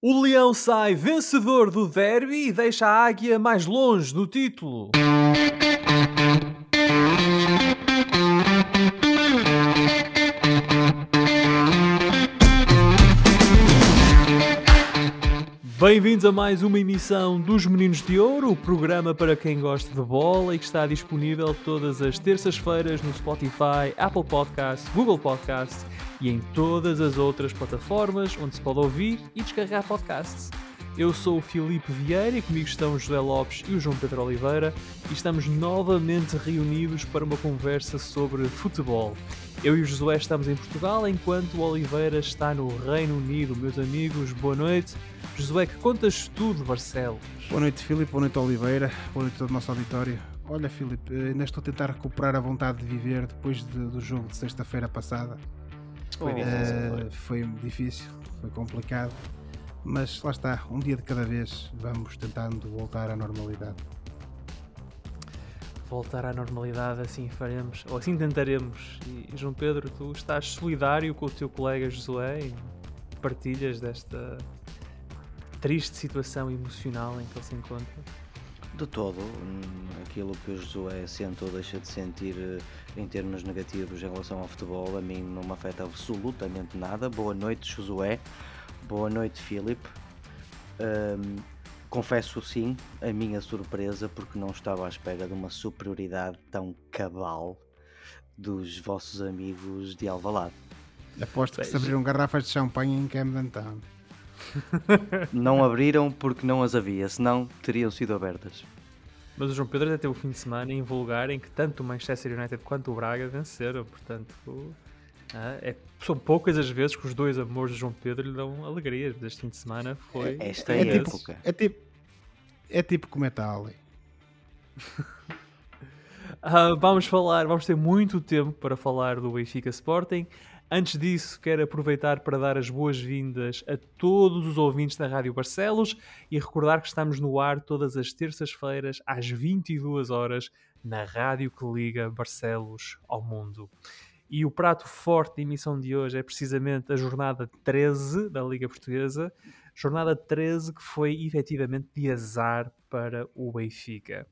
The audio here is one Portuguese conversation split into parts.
O Leão sai vencedor do derby e deixa a Águia mais longe do título. Bem-vindos a mais uma emissão dos Meninos de Ouro, o programa para quem gosta de bola e que está disponível todas as terças-feiras no Spotify, Apple Podcasts, Google Podcasts e em todas as outras plataformas onde se pode ouvir e descarregar podcasts. Eu sou o Filipe Vieira e comigo estão o José Lopes e o João Pedro Oliveira e estamos novamente reunidos para uma conversa sobre futebol. Eu e o Josué estamos em Portugal enquanto o Oliveira está no Reino Unido. Meus amigos, boa noite. Josué, que contas tu de Barcelos? Boa noite, Filipe. Boa noite, Oliveira. Boa noite a todo o nosso auditório. Olha, Filipe, ainda estou a tentar recuperar a vontade de viver depois de, do jogo de sexta-feira passada. Foi difícil. Uh, foi difícil, foi complicado, mas lá está, um dia de cada vez vamos tentando voltar à normalidade. Voltar à normalidade, assim faremos, ou assim tentaremos. E João Pedro, tu estás solidário com o teu colega Josué partilhas desta triste situação emocional em que ele se encontra? De todo, aquilo que o Josué sente ou deixa de sentir eh, em termos negativos em relação ao futebol, a mim não me afeta absolutamente nada. Boa noite, Josué. Boa noite, Filipe. Um, confesso sim a minha surpresa porque não estava à espera de uma superioridade tão cabal dos vossos amigos de Alvalade. Aposto que se abriram garrafas de champanhe em Camden Town. não abriram porque não as havia, senão teriam sido abertas. Mas o João Pedro até teve o fim de semana invulgar em que tanto o Manchester United quanto o Braga venceram, portanto ah, é, são poucas as vezes que os dois amores de João Pedro lhe dão alegrias, mas este fim de semana foi. Esta é, é tipo. É tipo, é tipo como é tal. uh, vamos falar, vamos ter muito tempo para falar do Benfica Sporting. Antes disso, quero aproveitar para dar as boas-vindas a todos os ouvintes da Rádio Barcelos e recordar que estamos no ar todas as terças-feiras às 22 horas na rádio que liga Barcelos ao mundo. E o prato forte da emissão de hoje é precisamente a jornada 13 da Liga Portuguesa, jornada 13 que foi efetivamente de azar para o Benfica.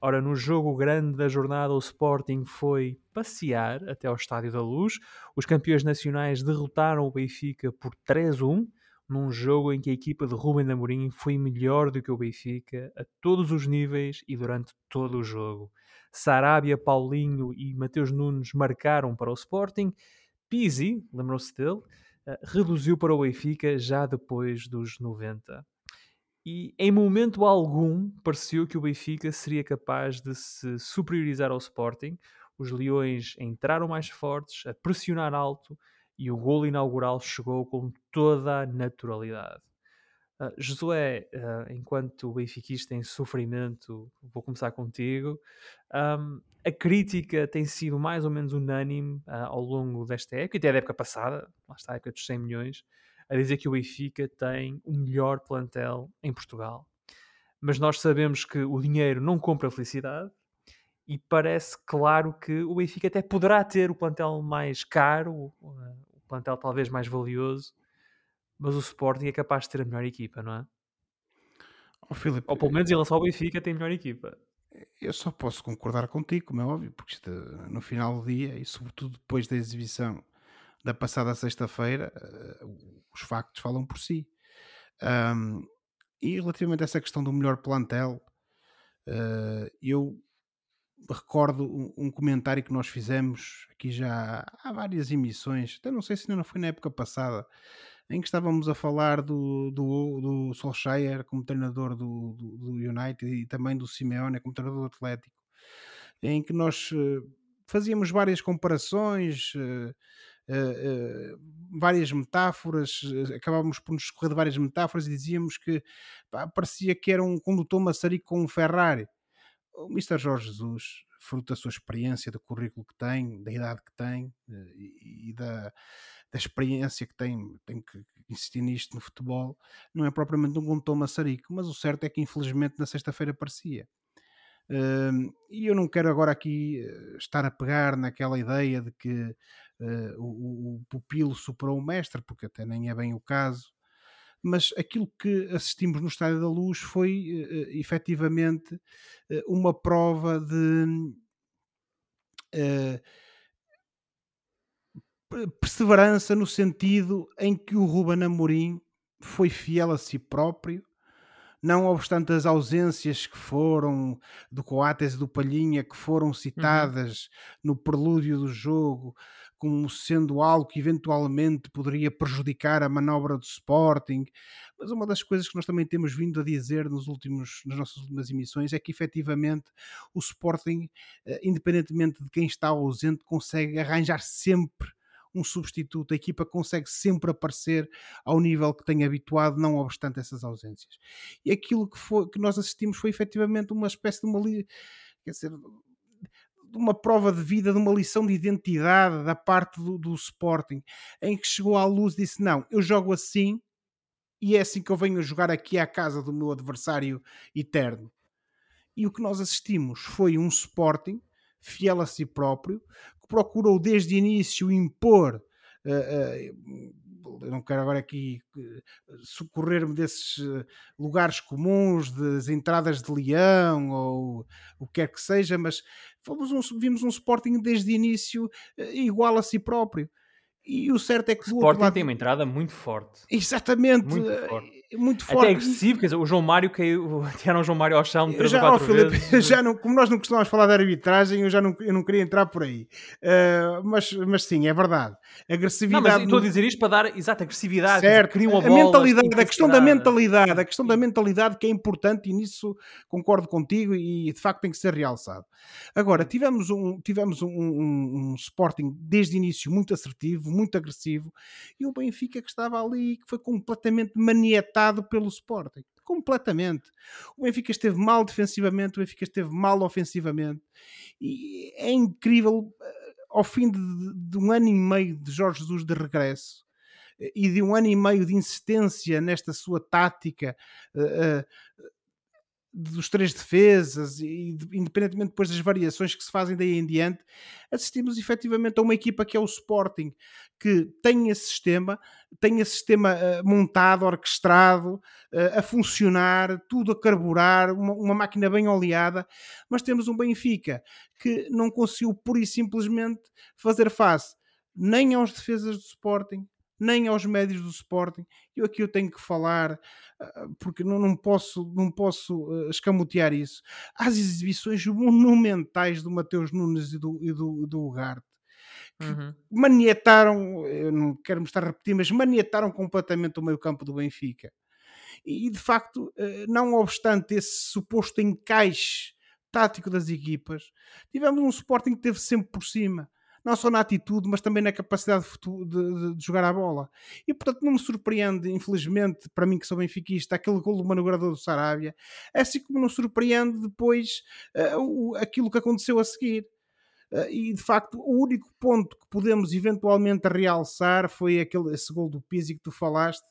Ora, no jogo grande da jornada, o Sporting foi passear até ao Estádio da Luz. Os campeões nacionais derrotaram o Benfica por 3-1, num jogo em que a equipa de Rubem Amorim foi melhor do que o Benfica a todos os níveis e durante todo o jogo. Sarabia, Paulinho e Mateus Nunes marcaram para o Sporting. Pizzi, lembrou-se dele, eh, reduziu para o Benfica já depois dos 90 e em momento algum pareceu que o Benfica seria capaz de se superiorizar ao Sporting. Os Leões entraram mais fortes, a pressionar alto e o golo inaugural chegou com toda a naturalidade. Uh, Josué, uh, enquanto o benfiquista em sofrimento, vou começar contigo. Um, a crítica tem sido mais ou menos unânime uh, ao longo desta época, até da época passada, lá está a época dos 100 milhões, a dizer que o Benfica tem o melhor plantel em Portugal. Mas nós sabemos que o dinheiro não compra felicidade e parece claro que o Benfica até poderá ter o plantel mais caro, o plantel talvez mais valioso, mas o Sporting é capaz de ter a melhor equipa, não é? Oh, Filipe, Ou pelo menos em relação ao Benfica tem a melhor equipa. Eu só posso concordar contigo, como é óbvio, porque isto, no final do dia e sobretudo depois da exibição da passada sexta-feira, uh, os factos falam por si. Um, e relativamente a essa questão do melhor plantel, uh, eu recordo um, um, comentário que nós fizemos aqui já há várias emissões, até não sei se não foi na época passada, em que estávamos a falar do, do, do Solskjaer como treinador do, do, do United e também do Simeone como treinador do Atlético, em que nós uh, fazíamos várias comparações. Uh, uh, várias metáforas, acabávamos por nos escorrer de várias metáforas e dizíamos que pá, parecia que era um condutor maçarico com um Ferrari. O Mr. Jorge Jesus, fruto da sua experiência, do currículo que tem, da idade que tem e, e da, da experiência que tem, tem que insistir nisto no futebol, não é propriamente um condutor maçarico, mas o certo é que infelizmente na sexta-feira parecia. Uh, e eu não quero agora aqui estar a pegar naquela ideia de que uh, o, o, pupilo superou o mestre, porque até nem é bem o caso. Mas aquilo que assistimos no Estádio da Luz foi uh, efetivamente uh, uma prova de uh, perseverança no sentido em que o Ruben Amorim foi fiel a si próprio, não obstante as ausências que foram do Coates e do Palhinha, que foram Uhum. citadas no prelúdio do jogo, como sendo algo que eventualmente poderia prejudicar a manobra do Sporting. Mas uma das coisas que nós também temos vindo a dizer nos últimos, nas nossas últimas emissões é que efetivamente o Sporting, eh, independentemente de quem está ausente, consegue arranjar sempre um substituto, a equipa consegue sempre aparecer ao nível que tem habituado, não obstante essas ausências. E aquilo que, foi, que nós assistimos foi efetivamente uma espécie de uma quer dizer, de uma prova de vida, de uma lição de identidade da parte do, do Sporting, em que chegou à luz e disse: Não, eu jogo assim e é assim que eu venho a jogar aqui à casa do meu adversário eterno. E o que nós assistimos foi um Sporting fiel a si próprio, que procurou desde o início impor. eh, eh, eu não quero agora aqui eh, socorrer-me desses eh, lugares comuns, das entradas de leão ou o que quer que seja, mas fomos um- vimos um Sporting desde o início eh, igual a si próprio. E o certo é que outro Sporting lado. tem uma entrada muito forte. Exatamente, Muito forte. Muito Até forte. agressivo, quer dizer, o João Mário caiu, tiraram o João Mário ao chão três já, ou quatro vezes. já não, como nós não costumamos falar de arbitragem, eu já não, eu não queria entrar por aí. Uh, mas, mas sim, é verdade. Não, Agressividade. mas estou a dizer isto para dar exata agressividade. Certo, dizer, a, bola, mentalidade, a questão da mentalidade, a questão da mentalidade que é importante e nisso concordo contigo e de facto tem que ser realçado. Agora, tivemos um, tivemos um, um- um Sporting desde o início muito assertivo, muito agressivo e o Benfica que estava ali que foi completamente manietado pelo Sporting. Completamente. O Benfica esteve mal defensivamente, o Benfica esteve mal ofensivamente e é incrível eh, ao fim de, de um ano e meio de Jorge Jesus de regresso e de um ano e meio de insistência nesta sua tática eh, eh, dos três defesas e de- independentemente depois das variações que se fazem daí em diante, assistimos efetivamente a uma equipa que é o Sporting, que tem esse sistema, tem esse sistema eh, montado, orquestrado, eh, a funcionar, tudo a carburar, uma, uma máquina bem oleada, mas temos um Benfica que não conseguiu pura e simplesmente fazer face nem aos defesas do Sporting, nem aos médios do Sporting. Eu aqui eu tenho que falar, ah, porque não, não posso, não posso ah, escamotear isso, às exibições monumentais do Mateus Nunes e do, e do, do Ugarte. Uhum. Manietaram, eu não quero me estar a repetir, mas manietaram completamente o meio campo do Benfica. E de facto, eh, não obstante esse suposto encaixe tático das equipas, tivemos um Sporting que teve sempre por cima. Não só na atitude, mas também na capacidade de, de- de- jogar a bola. E portanto não me surpreende, infelizmente, para mim que sou benfiquista, aquele gol do manobrador do Sarabia, assim como não surpreende depois eh, o- aquilo que aconteceu a seguir. Uh, e de facto o único ponto que podemos eventualmente realçar foi aquele esse gol do Pizzi que tu falaste,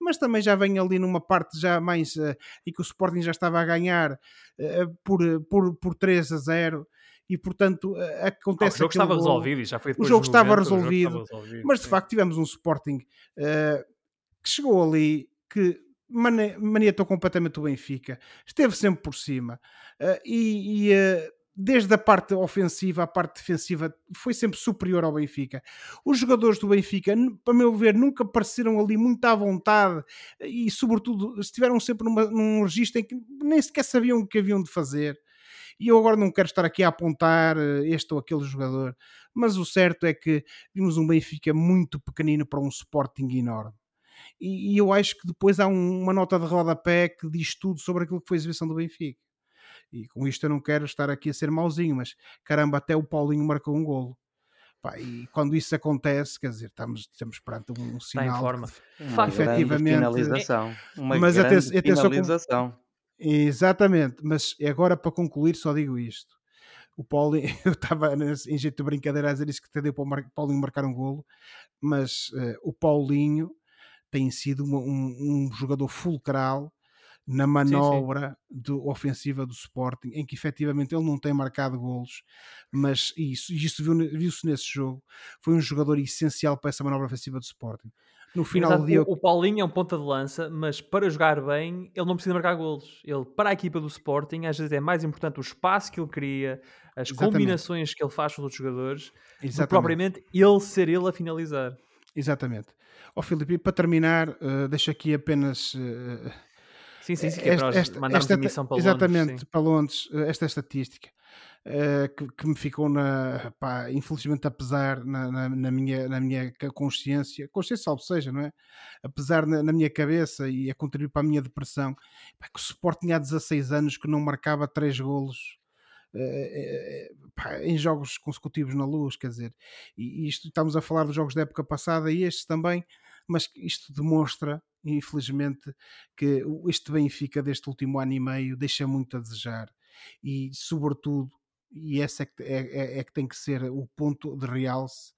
mas também já vem ali numa parte já mais uh, em que o Sporting já estava a ganhar uh, por, por, por 3 a 0 e portanto uh, Ah, o acontece jogo estava gol. resolvido e já foi depois jogo dos estava 90, o jogo resolvido, estava resolvido, mas de sim. facto tivemos um Sporting uh, que chegou ali que mane- maniatou completamente o Benfica, esteve sempre por cima uh, e, e, uh, desde a parte ofensiva à parte defensiva foi sempre superior ao Benfica. Os jogadores do Benfica, para meu ver, nunca pareceram ali muito à vontade e, sobretudo, estiveram sempre numa, num registro em que nem sequer sabiam o que haviam de fazer. E eu agora não quero estar aqui a apontar eh, este ou aquele jogador, mas o certo é que vimos um Benfica muito pequenino para um Sporting enorme. E, e eu acho que depois há um- uma nota de rodapé que diz tudo sobre aquilo que foi a exibição do Benfica. E com isto eu não quero estar aqui a ser mauzinho, mas caramba, até o Paulinho marcou um golo. Pá, e quando isso acontece, quer dizer, estamos, estamos perante um Está em sinal. forma. de- Uma Efetivamente- finalização. Uma Mas grande atenção- finalização. Exatamente, mas agora para concluir só digo isto. O Paulinho, eu estava em jeito de brincadeira a dizer isso que te deu para o Paulinho marcar um golo, mas eh, o Paulinho tem sido uma- um, um jogador fulcral na manobra do, ofensiva do Sporting, em que efetivamente ele não tem marcado golos, mas isso, isso viu- viu-se nesse jogo, foi um jogador essencial para essa manobra ofensiva do Sporting. No final Exato, do dia. o, o Paulinho é um ponta de lança, mas para jogar bem, ele não precisa marcar golos. Ele, para a equipa do Sporting, às vezes é mais importante o espaço que ele cria, as Exatamente. combinações que ele faz com os outros jogadores, do Exatamente. propriamente ele ser ele a finalizar. Exatamente. Ó Filipe, e para terminar, eh, deixo aqui apenas eh, Sim, sim, sim, que é para nós mandarmos emissão para exatamente, Londres. sim. para Londres, eh, esta estatística eh, que, que me ficou na, pá, infelizmente apesar na, na, na minha, na minha consciência, consciência salvo seja, não é? Apesar na, na minha cabeça e a contribuir para a minha depressão, pá, que o Sporting há 16 anos que não marcava 3 golos eh, eh, em jogos consecutivos na luz, quer dizer, e isto estamos a falar dos jogos da época passada e estes também, mas isto demonstra, infelizmente, que este Benfica deste último ano e meio deixa muito a desejar e, sobretudo, e esse é que, é, é- é que tem que ser o ponto de realce,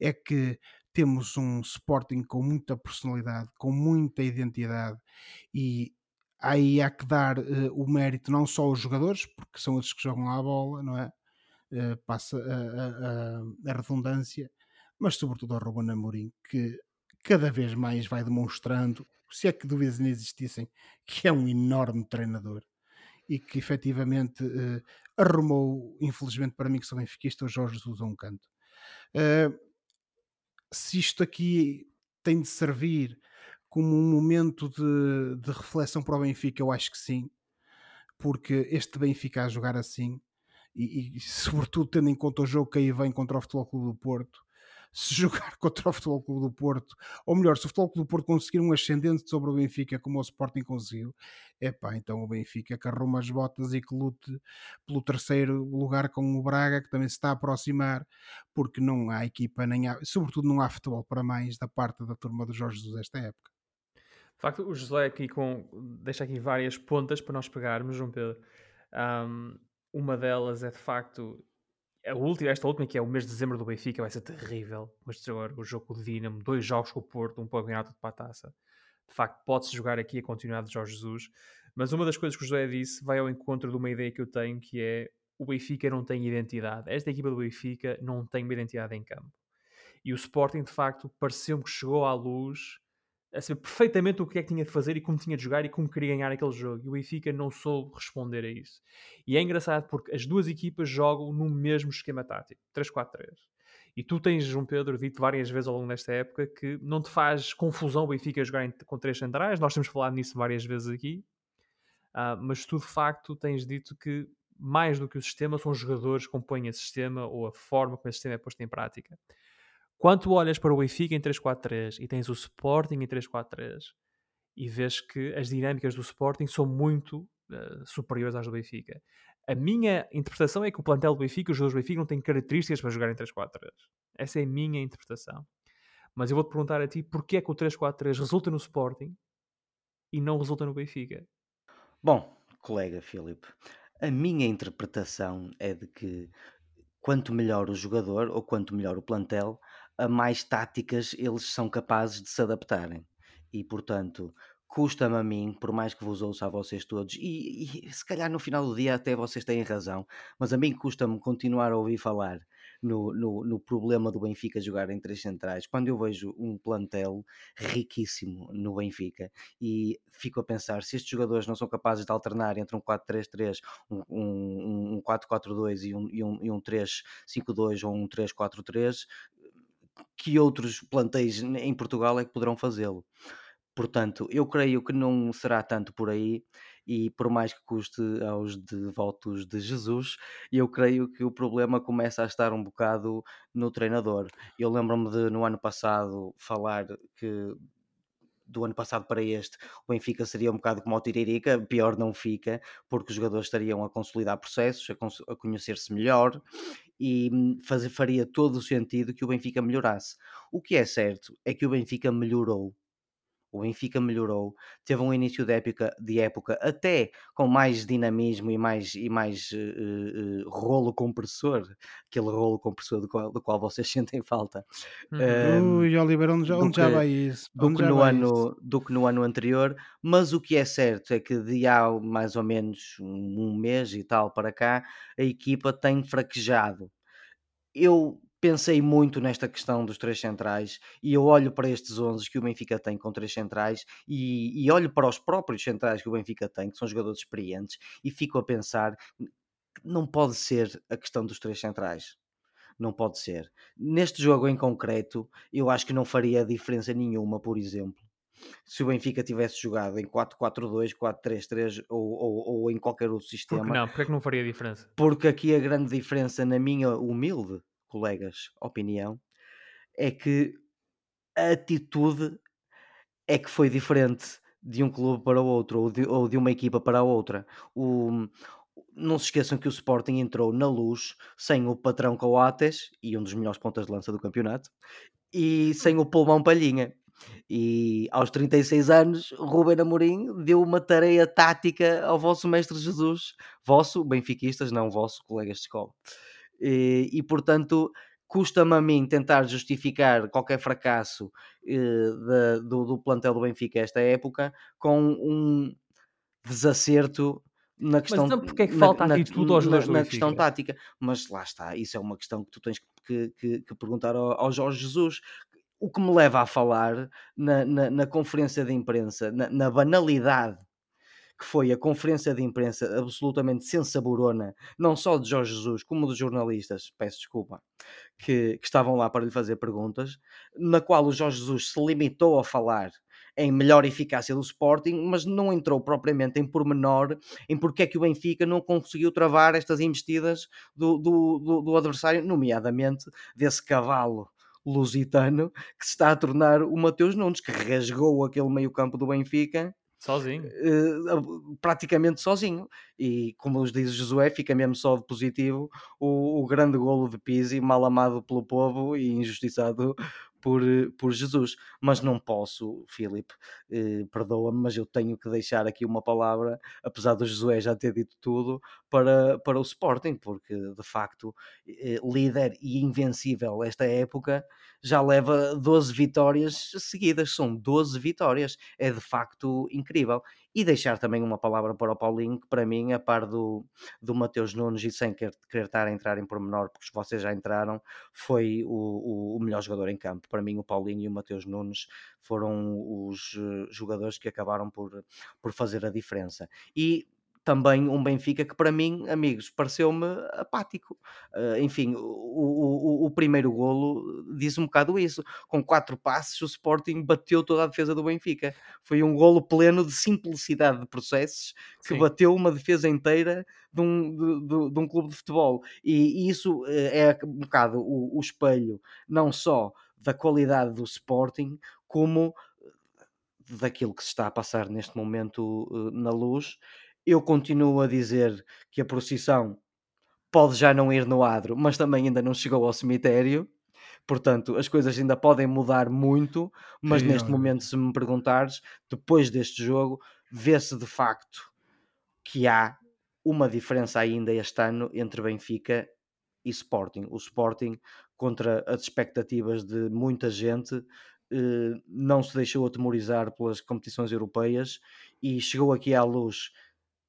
é que temos um Sporting com muita personalidade, com muita identidade e aí há que dar eh, o mérito não só aos jogadores, porque são esses que jogam à bola, não é? Eh, passa a, a- a- a redundância, mas sobretudo ao Ruben Amorim, que cada vez mais vai demonstrando, se é que dúvidas não existissem, que é um enorme treinador e que efetivamente eh, arrumou, infelizmente para mim que sou benfiquista, o Jorge Jesus a um canto. Eh, se isto aqui tem de servir como um momento de, de reflexão para o Benfica, eu acho que sim, porque este Benfica a jogar assim, e, e sobretudo tendo em conta o jogo que aí vem contra o Futebol Clube do Porto, se jogar contra o Futebol Clube do Porto, ou melhor, se o Futebol Clube do Porto conseguir um ascendente sobre o Benfica como o Sporting conseguiu, epá, então o Benfica que arruma as botas e que lute pelo terceiro lugar com o Braga, que também se está a aproximar, porque não há equipa, nem há, sobretudo não há futebol para mais da parte da turma do Jorge Jesus esta época. De facto, o José aqui com, deixa aqui várias pontas para nós pegarmos, João Pedro. Ahm, uma delas é de facto a última, esta última, que é o mês de dezembro do Benfica, vai ser terrível. Mas agora o jogo com o Dinamo, dois jogos com o Porto, um para o campeonato para a taça. De facto, pode-se jogar aqui a continuidade de Jorge Jesus. Mas uma das coisas que o José disse vai ao encontro de uma ideia que eu tenho, que é o Benfica não tem identidade. Esta equipa do Benfica não tem uma identidade em campo. E o Sporting, de facto, pareceu-me que chegou à luz a saber perfeitamente o que é que tinha de fazer e como tinha de jogar e como queria ganhar aquele jogo. E o Benfica não soube responder a isso. E é engraçado porque as duas equipas jogam no mesmo esquema tático, 3-4-3. E tu tens, João Pedro, dito várias vezes ao longo desta época que não te faz confusão o Benfica jogar com três centrais. Nós temos falado nisso várias vezes aqui. Ah, mas tu, de facto, tens dito que mais do que o sistema são os jogadores que compõem esse sistema ou a forma como esse sistema é posto em prática. Quando tu olhas para o Benfica em 3-4-3 e tens o Sporting em 3-4-3 e vês que as dinâmicas do Sporting são muito eh, superiores às do Benfica. A minha interpretação é que o plantel do Benfica, os jogadores do Benfica, não têm características para jogar em 3-4-3. Essa é a minha interpretação. Mas eu vou-te perguntar a ti porquê é que o 3-4-3 resulta no Sporting e não resulta no Benfica. Bom, colega Filipe, a minha interpretação é de que quanto melhor o jogador ou quanto melhor o plantel, a mais táticas eles são capazes de se adaptarem. E portanto, custa-me a mim, por mais que vos ouça a vocês todos, e, e se calhar no final do dia até vocês têm razão, mas a mim custa-me continuar a ouvir falar no, no, no problema do Benfica jogar em três centrais, quando eu vejo um plantel riquíssimo no Benfica e fico a pensar se estes jogadores não são capazes de alternar entre um 4-3-3, um, um, um 4-4-2 e um, e um, e um 3-5-2 ou um 3-4-3, que outros plantéis em Portugal é que poderão fazê-lo? Portanto, eu creio que não será tanto por aí, e por mais que custe aos devotos de Jesus, eu creio que o problema começa a estar um bocado no treinador. Eu lembro-me de no ano passado falar que do ano passado para este, o Benfica seria um bocado como o Tiririca, pior não fica, porque os jogadores estariam a consolidar processos, a, a conhecer-se melhor e hum, fazer, faria todo o sentido que o Benfica melhorasse. O que é certo é que o Benfica melhorou. O Benfica melhorou, teve um início de época, de época até com mais dinamismo e mais, e mais eh, eh, rolo compressor, aquele rolo compressor do qual, do qual vocês sentem falta. Uhum. Um, Ui, Oliver, onde, já- do onde já que- vai isso? do que, já no vai isso? ano, do que no ano anterior, mas o que é certo é que de há mais ou menos um, um mês e tal para cá, a equipa tem fraquejado. Eu pensei muito nesta questão dos três centrais e eu olho para estes 11 que o Benfica tem com três centrais e, e, olho para os próprios centrais que o Benfica tem, que são jogadores experientes, e fico a pensar não pode ser a questão dos três centrais. Não pode ser. Neste jogo em concreto, eu acho que não faria diferença nenhuma, por exemplo, se o Benfica tivesse jogado em 4-4-2, 4-3-3 ou, ou, ou, em qualquer outro sistema. Porque não? Porque é que não faria diferença? Porque aqui a grande diferença, na minha humilde colegas, opinião, é que a atitude é que foi diferente de um clube para o outro ou de, ou de uma equipa para a outra. O, não se esqueçam que o Sporting entrou na luz sem o patrão Coates e um dos melhores pontas de lança do campeonato e sem o pulmão Palhinha. E aos 36 anos, Ruben Amorim deu uma tarefa tática ao vosso mestre Jesus, vosso, benfiquistas, não vosso, colegas de escola. E, e portanto, custa-me a mim tentar justificar qualquer fracasso eh, de, do, do, plantel do Benfica esta época com um desacerto na questão mas então porque é que falta na, atitude aos na, na questão tática? Mas lá está, isso é uma questão que tu tens que, que, que perguntar ao, ao, Jorge Jesus. O que me leva a falar na, na, na conferência de imprensa na, banalidade que foi a conferência de imprensa absolutamente sensaborona, não só de Jorge Jesus, como dos jornalistas, peço desculpa, que, que estavam lá para lhe fazer perguntas, na qual o Jorge Jesus se limitou a falar em melhor eficácia do Sporting, mas não entrou propriamente em pormenor em porque é que o Benfica não conseguiu travar estas investidas do, do, do, do adversário, nomeadamente desse cavalo lusitano que se está a tornar o Mateus Nunes, que rasgou aquele meio campo do Benfica Sozinho. Uh, praticamente sozinho. E como os diz Josué, fica mesmo só de positivo o, o grande golo de Pizzi, mal amado pelo povo e injustiçado por, por Jesus. Mas não posso, Filipe, eh, perdoa-me, mas eu tenho que deixar aqui uma palavra, apesar do Josué já ter dito tudo, para, para o Sporting, porque de facto, eh, líder e invencível esta época, já leva 12 vitórias seguidas, são 12 vitórias, é de facto incrível. E deixar também uma palavra para o Paulinho, que para mim, a par do, do Mateus Nunes, e sem querer, querer estar a entrar em pormenor, porque vocês já entraram, foi o, o, o melhor jogador em campo. Para mim, o Paulinho e o Mateus Nunes foram os eh, jogadores que acabaram por, por fazer a diferença. E também um Benfica que para mim, amigos, pareceu-me apático. Uh, enfim, o, o, o, primeiro golo diz um bocado isso. Com quatro passes, o Sporting bateu toda a defesa do Benfica. Foi um golo pleno de simplicidade de processos que Sim. bateu uma defesa inteira de um, de, de um clube de futebol. E, e isso eh, é um bocado o, o espelho, não só da qualidade do Sporting, como daquilo que se está a passar neste momento uh, na luz eu continuo a dizer que a procissão pode já não ir no adro, mas também ainda não chegou ao cemitério. Portanto, as coisas ainda podem mudar muito, mas neste momento, se me perguntares, depois deste jogo, vê-se de facto que há uma diferença ainda este ano entre Benfica e Sporting. O Sporting, contra as expectativas de muita gente, eh, não se deixou atemorizar pelas competições europeias e chegou aqui à luz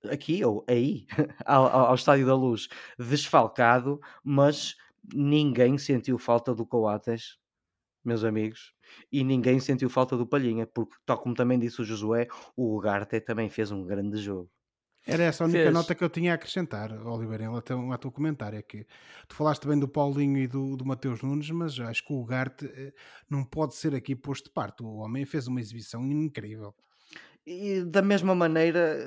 aqui ou aí, ao, ao Estádio da Luz, desfalcado, mas ninguém sentiu falta do Coates, meus amigos, e ninguém sentiu falta do Palhinha, porque, tal como também disse o Josué, o Ugarte também fez um grande jogo. Era essa a única fez. nota que eu tinha a acrescentar, Oliveira, em relação ao teu comentário. É que tu falaste bem do Paulinho e do, do Mateus Nunes, mas acho que o Ugarte eh, não pode ser aqui posto de parte. O homem fez uma exibição incrível. E da mesma maneira,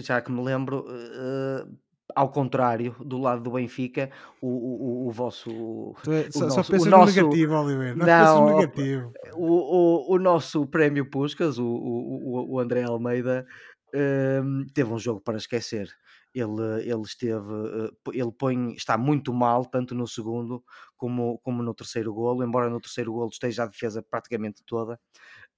já que me lembro, uh, ao contrário, do lado do Benfica, o, o, o vosso. É, só, nosso, só pensas nosso, no negativo, Oliveira. Não, não no negativo. O, o, o nosso prémio Puscas, o, o, o André Almeida, uh, teve um jogo para esquecer. Ele, ele esteve, ele põe, está muito mal, tanto no segundo como, como no terceiro golo, embora no terceiro golo esteja a defesa praticamente toda.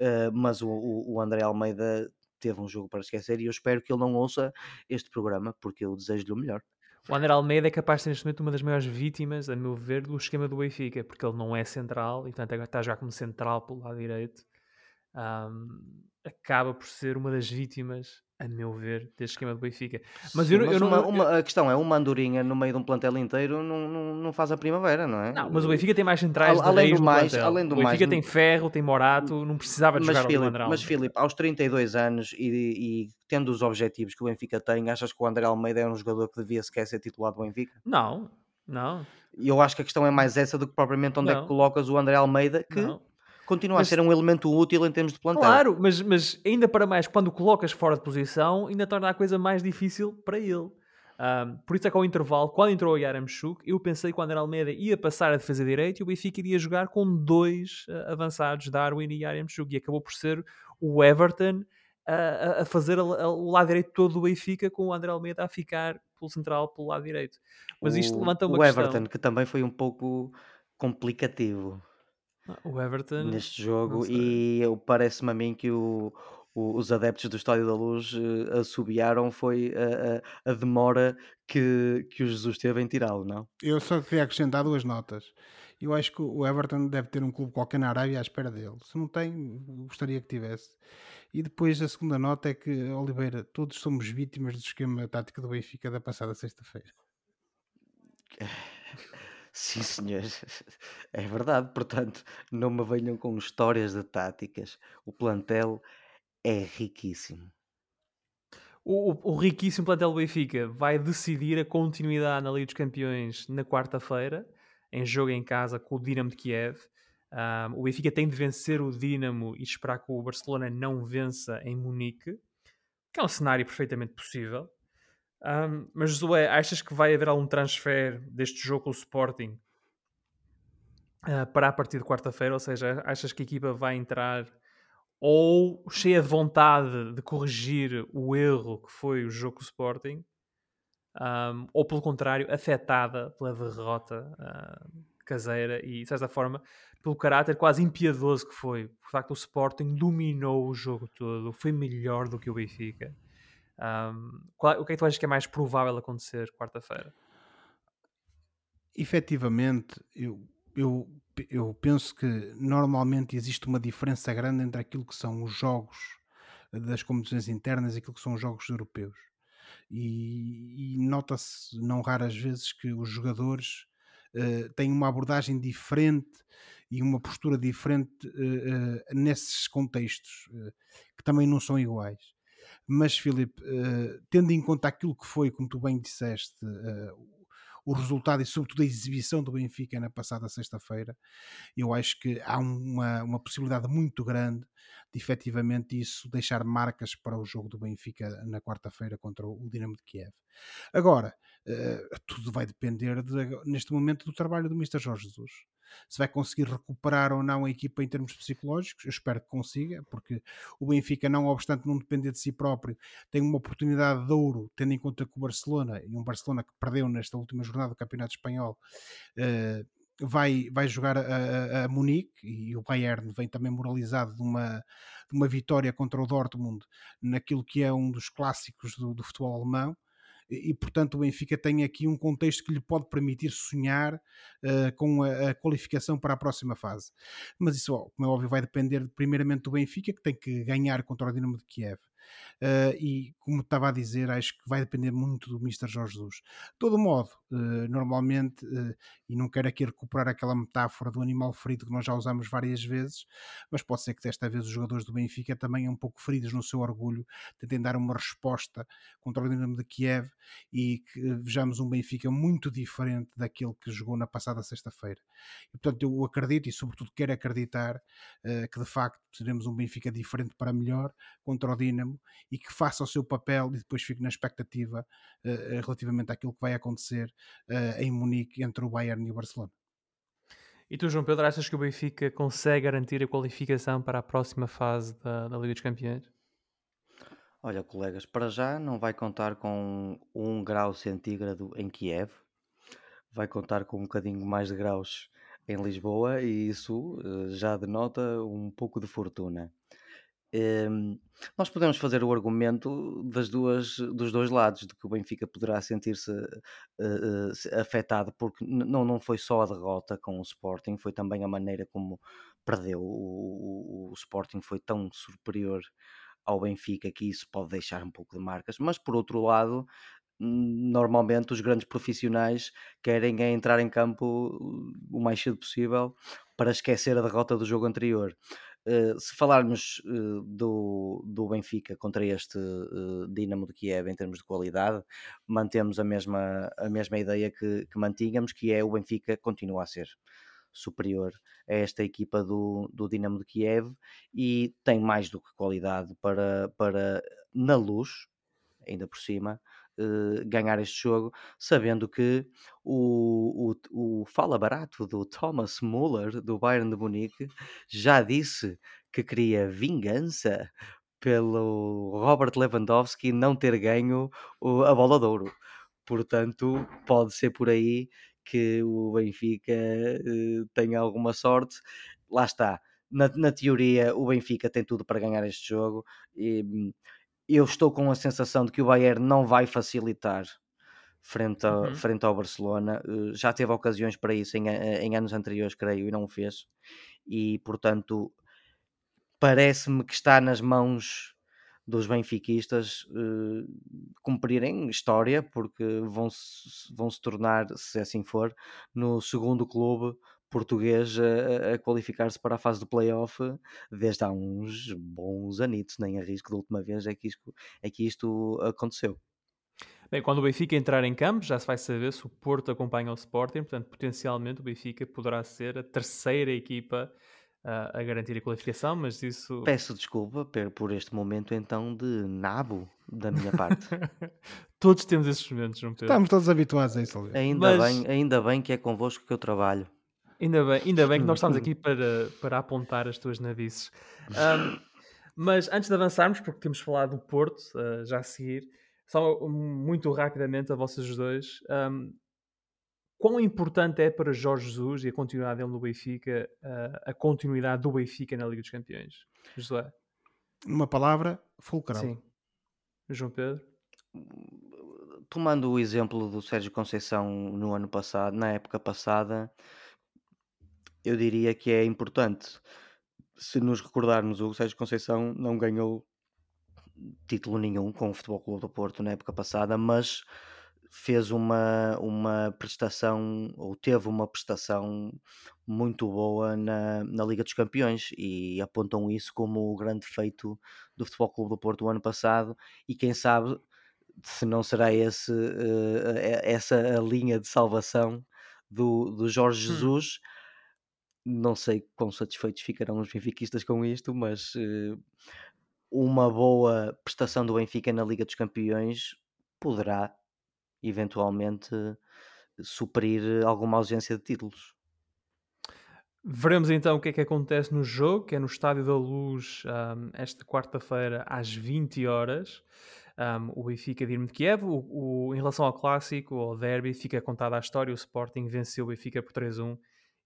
Uh, mas o, o André Almeida teve um jogo para esquecer e eu espero que ele não ouça este programa porque eu desejo-lhe o melhor. O André Almeida é capaz de ser neste momento uma das maiores vítimas, a meu ver, do esquema do Benfica, porque ele não é central e portanto está a jogar como central pelo lado direito. Um, acaba por ser uma das vítimas, a meu ver, deste esquema do Benfica. Mas Sim, eu, mas eu não. uma- a questão é, uma andorinha no meio de um plantel inteiro não, não, não faz a primavera, não é? Não, mas o Benfica tem mais centrais de além do mais- plantel. além do o Benfica mais, tem Ferro, tem Morato, não precisava de Mas jogar ali o Filipe, André mas. Filipe, aos 32 anos e, e tendo os objetivos que o Benfica tem, achas que o André Almeida é um jogador que devia sequer ser titular do Benfica? Não, não, E eu acho que a questão é mais essa do que propriamente onde é Não. que colocas o André Almeida, que não. Continua Mas- a ser um elemento útil em termos de plantel. Claro, mas, mas ainda para mais, quando o colocas fora de posição, ainda torna a coisa mais difícil para ele. Ahm, por isso é que ao intervalo, quando entrou o Yaramchuk, eu pensei que o André Almeida ia passar a defesa direita e o Benfica iria jogar com dois ah, avançados, Darwin e Yaramchuk, e acabou por ser o Everton a, a- a fazer a- a- o lado direito todo do Benfica com o André Almeida a ficar pelo central, pelo lado direito. Mas isto O- levanta uma o questão. Everton, que também foi um pouco complicativo Ah, O Everton... neste jogo e parece-me a mim que o- o- os adeptos do Estádio da Luz eh, assobiaram foi a, a- a demora que, que o Jesus teve em tirá-lo, não? Eu só queria acrescentar duas notas. Eu acho que o Everton deve ter um clube qualquer na Arábia à espera dele. Se não tem, gostaria que tivesse. E depois a segunda nota é que, Oliveira, todos somos vítimas do esquema tático do Benfica da passada sexta-feira. Sim, senhor. É verdade. Portanto, não me venham com histórias de táticas. O plantel é riquíssimo. O, o- o riquíssimo plantel do Benfica vai decidir a continuidade na Liga dos Campeões na quarta-feira, em jogo em casa com o Dinamo de Kiev. Ahm, o Benfica tem de vencer o Dinamo e esperar que o Barcelona não vença em Munique, que é um cenário perfeitamente possível. Ahm, mas, Zoé, achas que vai haver algum transfer deste jogo com o Sporting ah, para a partir de quarta-feira? Ou seja, achas que a equipa vai entrar ou cheia de vontade de corrigir o erro que foi o jogo com o Sporting, ahm, ou pelo contrário, afetada pela derrota ah, caseira e, de certa forma, pelo caráter quase impiedoso que foi. Por facto, o Sporting dominou o jogo todo, foi melhor do que o Benfica. Ahm, qual- o que é que tu achas que é mais provável acontecer quarta-feira? efetivamente, eu, eu, eu penso que normalmente existe uma diferença grande entre aquilo que são os jogos das competições internas e aquilo que são os jogos europeus. E, e nota-se, não raras vezes, que os jogadores eh, têm uma abordagem diferente e uma postura diferente eh, eh, nesses contextos, eh, que também não são iguais. Mas, Filipe, eh, tendo em conta aquilo que foi, como tu bem disseste, eh, o resultado e sobretudo a exibição do Benfica na passada sexta-feira, eu acho que há uma, uma possibilidade muito grande de efetivamente isso deixar marcas para o jogo do Benfica na quarta-feira contra o Dinamo de Kiev. Agora, eh, tudo vai depender de- neste momento do trabalho do Mr. Jorge Jesus. Se vai conseguir recuperar ou não a equipa em termos psicológicos, eu espero que consiga, porque o Benfica, não obstante não depender de si próprio, tem uma oportunidade de ouro, tendo em conta que o Barcelona, e um Barcelona que perdeu nesta última jornada do Campeonato Espanhol, eh, vai, vai jogar a, a- a Munique e o Bayern vem também moralizado de uma, de uma vitória contra o Dortmund naquilo que é um dos clássicos do, do futebol alemão. E, portanto, o Benfica tem aqui um contexto que lhe pode permitir sonhar eh, com a, a qualificação para a próxima fase. Mas isso, como é óbvio, vai depender primeiramente do Benfica, que tem que ganhar contra o Dinamo de Kiev. Uh, e como estava a dizer, acho que vai depender muito do Mr. Jorge Jesus. De todo modo, uh, normalmente, uh, e não quero aqui recuperar aquela metáfora do animal ferido que nós já usamos várias vezes, mas pode ser que desta vez os jogadores do Benfica também um pouco feridos no seu orgulho, tentem dar uma resposta contra o Dinamo de Kiev e que vejamos um Benfica muito diferente daquele que jogou na passada sexta-feira. E portanto, eu acredito e, sobretudo, quero acreditar que de facto teremos um Benfica diferente para melhor contra o Dinamo e que faça o seu papel e depois fique na expectativa uh, relativamente àquilo que vai acontecer uh, em Munique entre o Bayern e o Barcelona. E tu, João Pedro, achas que o Benfica consegue garantir a qualificação para a próxima fase da, da Liga dos Campeões? Olha, colegas, para já não vai contar com um grau centígrado em Kiev, vai contar com um bocadinho mais de graus em Lisboa e isso já denota um pouco de fortuna. Um, nós podemos fazer o argumento das duas, dos dois lados, de que o Benfica poderá sentir-se uh, uh, afetado, porque não, não foi só a derrota com o Sporting, foi também a maneira como perdeu. O, o, o Sporting foi tão superior ao Benfica que isso pode deixar um pouco de marcas, mas por outro lado, normalmente os grandes profissionais querem é entrar em campo o mais cedo possível para esquecer a derrota do jogo anterior. Uh, se falarmos uh, do, do Benfica contra este uh, Dinamo de Kiev em termos de qualidade, mantemos a mesma, a mesma ideia que, que mantínhamos, que é o Benfica continua a ser superior a esta equipa do, do Dinamo de Kiev e tem mais do que qualidade para, para na luz, ainda por cima, uh, ganhar este jogo, sabendo que o, o, o fala barato do Thomas Muller, do Bayern de Munique, já disse que queria vingança pelo Robert Lewandowski não ter ganho a bola de ouro. Portanto, pode ser por aí que o Benfica uh, tenha alguma sorte. Lá está. Na, na, teoria, o Benfica tem tudo para ganhar este jogo. E, hum, eu estou com a sensação de que o Bayern não vai facilitar frente, a, uhum. frente ao Barcelona. Uh, já teve ocasiões para isso em, eh, em, anos anteriores, creio, e não o fez. E, portanto, parece-me que está nas mãos dos benfiquistas uh, cumprirem história, porque vão -se, vão se tornar, se assim for, no segundo clube português a, a qualificar-se para a fase do playoff desde há uns bons anitos, nem arrisco da última vez é que isto, é que isto aconteceu. Bem, quando o Benfica entrar em campo, já se vai saber se o Porto acompanha o Sporting, portanto, potencialmente o Benfica poderá ser a terceira equipa uh, a garantir a qualificação, mas isso. Peço desculpa por este momento, então, de nabo da minha parte. todos temos esses momentos, João Pedro. Estamos todos habituados a isso. Ainda, mas... bem, ainda bem que é convosco que eu trabalho. Ainda bem, ainda bem que nós estamos aqui para, para apontar as tuas navices. Um, mas antes de avançarmos, porque temos falado do Porto, uh, já a seguir, só muito rapidamente a vocês dois, um, quão importante é para Jorge Jesus e a continuidade dele no Benfica, uh, a continuidade do Benfica na Liga dos Campeões? José? Uma palavra, fulcral. Sim. João Pedro? Tomando o exemplo do Sérgio Conceição no ano passado, na época passada, eu diria que é importante. Se nos recordarmos, o Sérgio Conceição não ganhou título nenhum com o Futebol Clube do Porto na época passada, mas fez uma, uma prestação, ou teve uma prestação muito boa na, na Liga dos Campeões e apontam isso como o grande feito do Futebol Clube do Porto o ano passado e quem sabe se não será esse, uh, essa a linha de salvação do, do Jorge hum. Não sei quão satisfeitos ficarão os benfiquistas com isto, mas uh, uma boa prestação do Benfica na Liga dos Campeões poderá eventualmente suprir alguma ausência de títulos. Veremos então o que é que acontece no jogo, que é no Estádio da Luz, um, esta quarta-feira às 20 horas. Um, o Benfica Dinamo de Kiev. O, o, em relação ao clássico, ao derby, fica contada a história. O Sporting venceu o Benfica por 3-1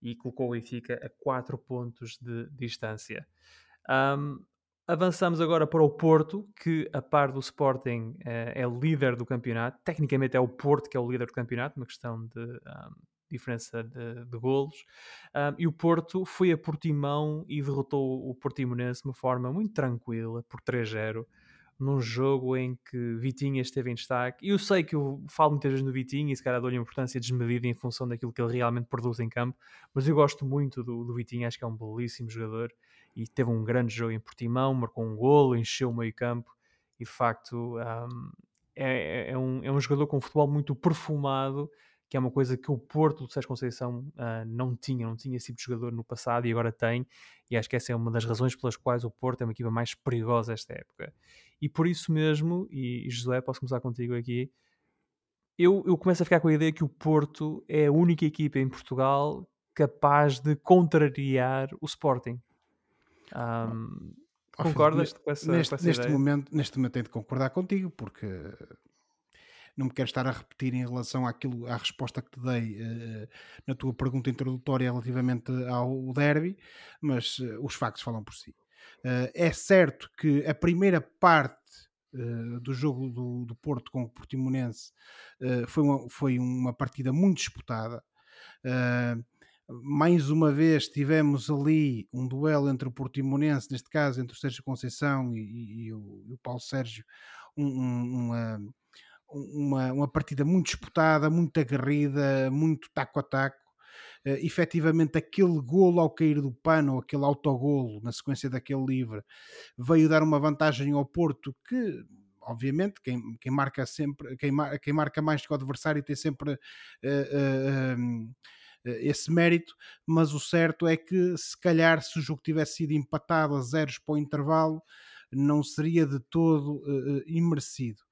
e colocou o Benfica a 4 pontos de distância. Um, avançamos agora para o Porto, que a par do Sporting é, é, líder do campeonato. Tecnicamente é o Porto que é o líder do campeonato, uma questão de um, diferença de, de golos. Um, e o Porto foi a Portimão e derrotou o Portimonense de uma forma muito tranquila, por 3-0 num jogo em que Vitinha esteve em destaque. Eu sei que eu falo muitas vezes no Vitinha e se calhar dou-lhe importância desmedida em função daquilo que ele realmente produz em campo, mas eu gosto muito do, do Vitinha, acho que é um belíssimo jogador e teve um grande jogo em Portimão, marcou um golo, encheu o meio campo e de facto um, é, é, um, é um jogador com um futebol muito perfumado que é uma coisa que o Porto do Sérgio Conceição uh, não tinha, não tinha esse tipo de jogador no passado e agora tem, e acho que essa é uma das razões pelas quais o Porto é uma equipa mais perigosa esta época. E por isso mesmo, e José, posso começar contigo aqui, eu, eu começo a ficar com a ideia que o Porto é a única equipa em Portugal capaz de contrariar o Sporting. Um, concordas com essa, neste, com essa neste momento neste momento tenho de concordar contigo porque não me quero estar a repetir em relação àquilo, à resposta que te dei uh, na tua pergunta introdutória relativamente ao derby, mas uh, os factos falam por si. Uh, é certo que a primeira parte do jogo do, do, Porto com o Portimonense foi, uma, foi uma partida muito disputada. mais uma vez tivemos ali um duelo entre o Portimonense, neste caso entre o Sérgio Conceição e, e, e, o, e o, Paulo Sérgio, um, um, uma, uma, uma, partida muito disputada, muito aguerrida, muito taco a taco. Uh, efetivamente, aquele golo ao cair do pano, aquele autogolo na sequência daquele livre, veio dar uma vantagem ao Porto que obviamente, quem, quem marca sempre, quem, quem marca mais que o adversário tem sempre uh, uh, uh, esse mérito, mas o certo é que se calhar se o jogo tivesse sido empatado a zeros para o intervalo, não seria de todo imerecido.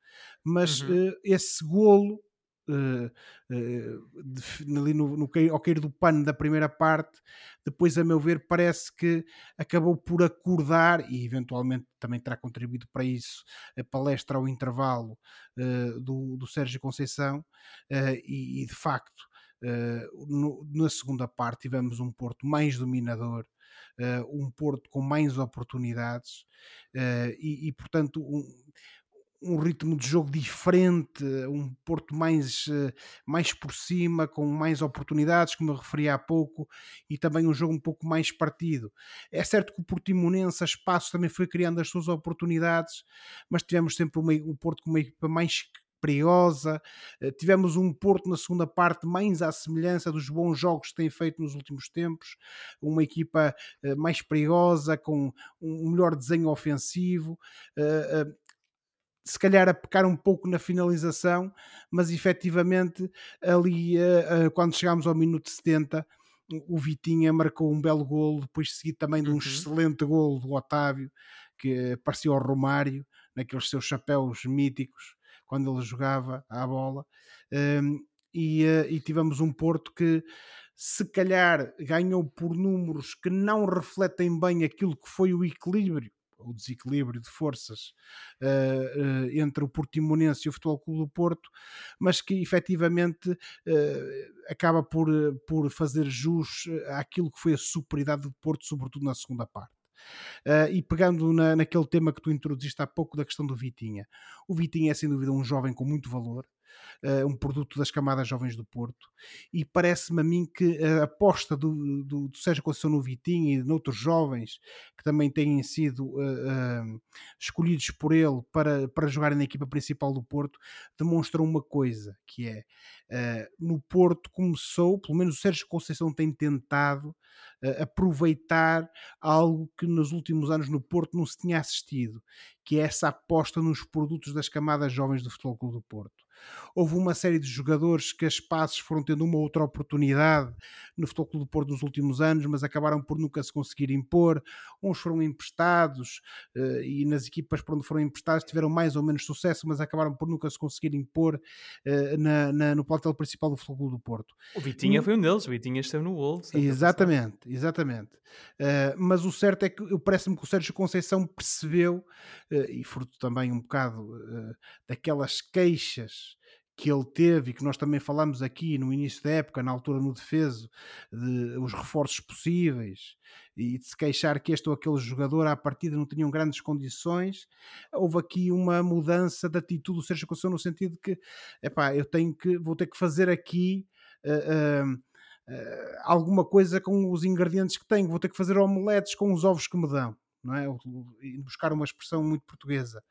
Mas uhum. esse golo Uh, uh, de, ali no, no, ao cair do pano da primeira parte, depois, a meu ver, parece que acabou por acordar e eventualmente também terá contribuído para isso a palestra ao intervalo uh, do, do Sérgio Conceição, e, e, de facto. No, na segunda parte tivemos um Porto mais dominador, um Porto com mais oportunidades e, e portanto um, um ritmo de jogo diferente, um Porto mais, eh, mais por cima, com mais oportunidades, como eu referi há pouco, e também um jogo um pouco mais partido. É certo que o Portimonense a espaços também foi criando as suas oportunidades, mas tivemos sempre uma, o Porto com uma equipa mais perigosa. Eh, tivemos um Porto na segunda parte mais à semelhança dos bons jogos que tem feito nos últimos tempos, uma equipa eh, mais perigosa, com um melhor desenho ofensivo se calhar a pecar um pouco na finalização, mas efetivamente ali uh, uh, quando chegámos ao minuto 70 o Vitinha marcou um belo golo, depois seguido também de um uhum. excelente golo do Otávio, que parecia ao Romário, naqueles seus chapéus míticos, quando ele jogava à bola. Um, e, uh, e tivemos um Porto que se calhar ganhou por números que não refletem bem aquilo que foi o equilíbrio o desequilíbrio de forças uh, uh, entre o Portimonense e o Futebol Clube do Porto, mas que efetivamente uh, acaba por, por fazer jus àquilo que foi a superioridade do Porto, sobretudo na segunda parte. Uh, e pegando na, naquele tema que tu introduziste há pouco da questão do Vitinha, o Vitinha é sem dúvida um jovem com muito valor, uh, um produto das camadas jovens do Porto, e parece-me a mim que a aposta do, do, do Sérgio Conceição no Vitinho e de outros jovens que também têm sido uh, escolhidos por ele para, para jogarem na equipa principal do Porto demonstram uma coisa, que é no Porto começou, pelo menos o Sérgio Conceição tem tentado aproveitar algo que nos últimos anos no Porto não se tinha assistido, que é essa aposta nos produtos das camadas jovens do Futebol Clube do Porto. Houve uma série de jogadores que a espaços foram tendo uma outra oportunidade no Futebol Clube do Porto nos últimos anos, mas acabaram por nunca se conseguir impor. Uns foram emprestados uh, e nas equipas por onde foram emprestados tiveram mais ou menos sucesso, mas acabaram por nunca se conseguir impor uh, na, na, no plantel principal do Futebol Clube do Porto. O Vitinha hum, foi um deles, o Vitinha esteve no Wolves. Exatamente, exatamente. Uh, mas o certo é que parece-me que o Sérgio Conceição percebeu, e fruto também um bocado daquelas queixas que ele teve e que nós também falamos aqui no início da época, na altura no defeso, de os reforços possíveis e de se queixar que este ou aquele jogador à partida não tinham grandes condições, houve aqui uma mudança de atitude. Do Sérgio Conceição no sentido de que, epá, eu tenho que, vou ter que fazer aqui uh, uh, alguma coisa com os ingredientes que tenho, vou ter que fazer omeletes com os ovos que me dão não é? buscar uma expressão muito portuguesa.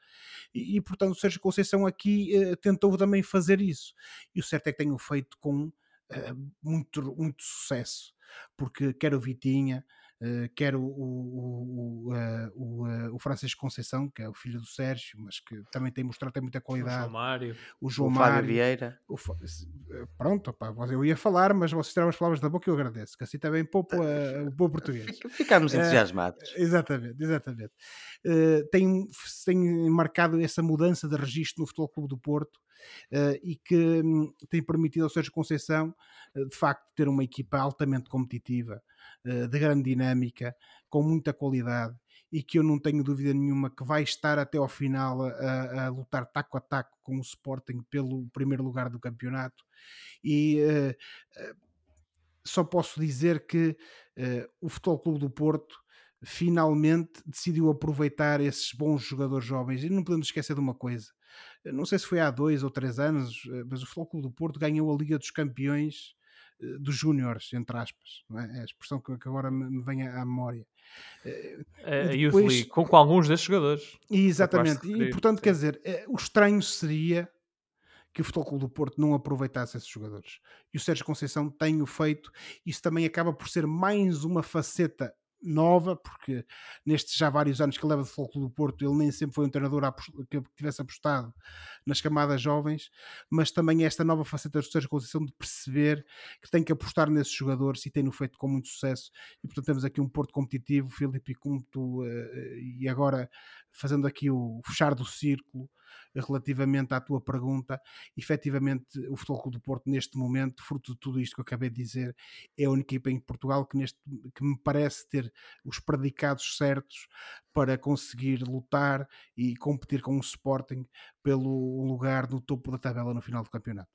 E, e portanto, o Sérgio Conceição aqui uh, tentou também fazer isso. E o certo é que tem o feito com uh, muito, muito sucesso, porque quer o Vitinha, Uh, quer o, o, o, o, uh, o, Francisco Conceição, que é o filho do Sérgio, mas que também tem mostrado tem muita qualidade. O João Mário. O João o Mário. Fábio Vieira. pronto, opa, eu ia falar, mas vocês tiraram as palavras da boca e eu agradeço, que assim também pouco o bom português. Ficámos entusiasmados. exatamente, exatamente. tem, tem marcado essa mudança de registro no Futebol Clube do Porto. Uh, e que um, tem permitido ao Sérgio Conceição, uh, de facto, ter uma equipa altamente competitiva, uh, de grande dinâmica, com muita qualidade e que eu não tenho dúvida nenhuma que vai estar até ao final a, a lutar taco a taco com o Sporting pelo primeiro lugar do campeonato. E só posso dizer que o Futebol Clube do Porto finalmente decidiu aproveitar esses bons jogadores jovens. E não podemos esquecer de uma coisa: não sei se foi há dois ou três anos, eh, mas o Clube do Porto ganhou a Liga dos Campeões uh, dos júniores, entre aspas, é? é? a expressão que, agora me, vem à memória. Uh, a Youth League, com, com, alguns desses jogadores. Exatamente, e portanto, sim. quer dizer, o estranho seria que o Futebol Clube do Porto não aproveitasse esses jogadores. E o Sérgio Conceição tem o feito. Isso também acaba por ser mais uma faceta nova, porque nestes já vários anos que leva de Futebol do Porto, ele nem sempre foi um treinador que tivesse apostado nas camadas jovens, mas também esta nova faceta do Sérgio Conceição de perceber que tem que apostar nesses jogadores e tem-no feito com muito sucesso. E portanto temos aqui um Porto competitivo, Filipe Cunto, eh, e agora fazendo aqui o fechar do círculo, relativamente à tua pergunta, efetivamente o Futebol Clube do Porto neste momento, fruto de tudo isto que eu acabei de dizer, é a única equipa em Portugal que, neste, que me parece ter os predicados certos para conseguir lutar e competir com o Sporting pelo lugar no topo da tabela no final do campeonato.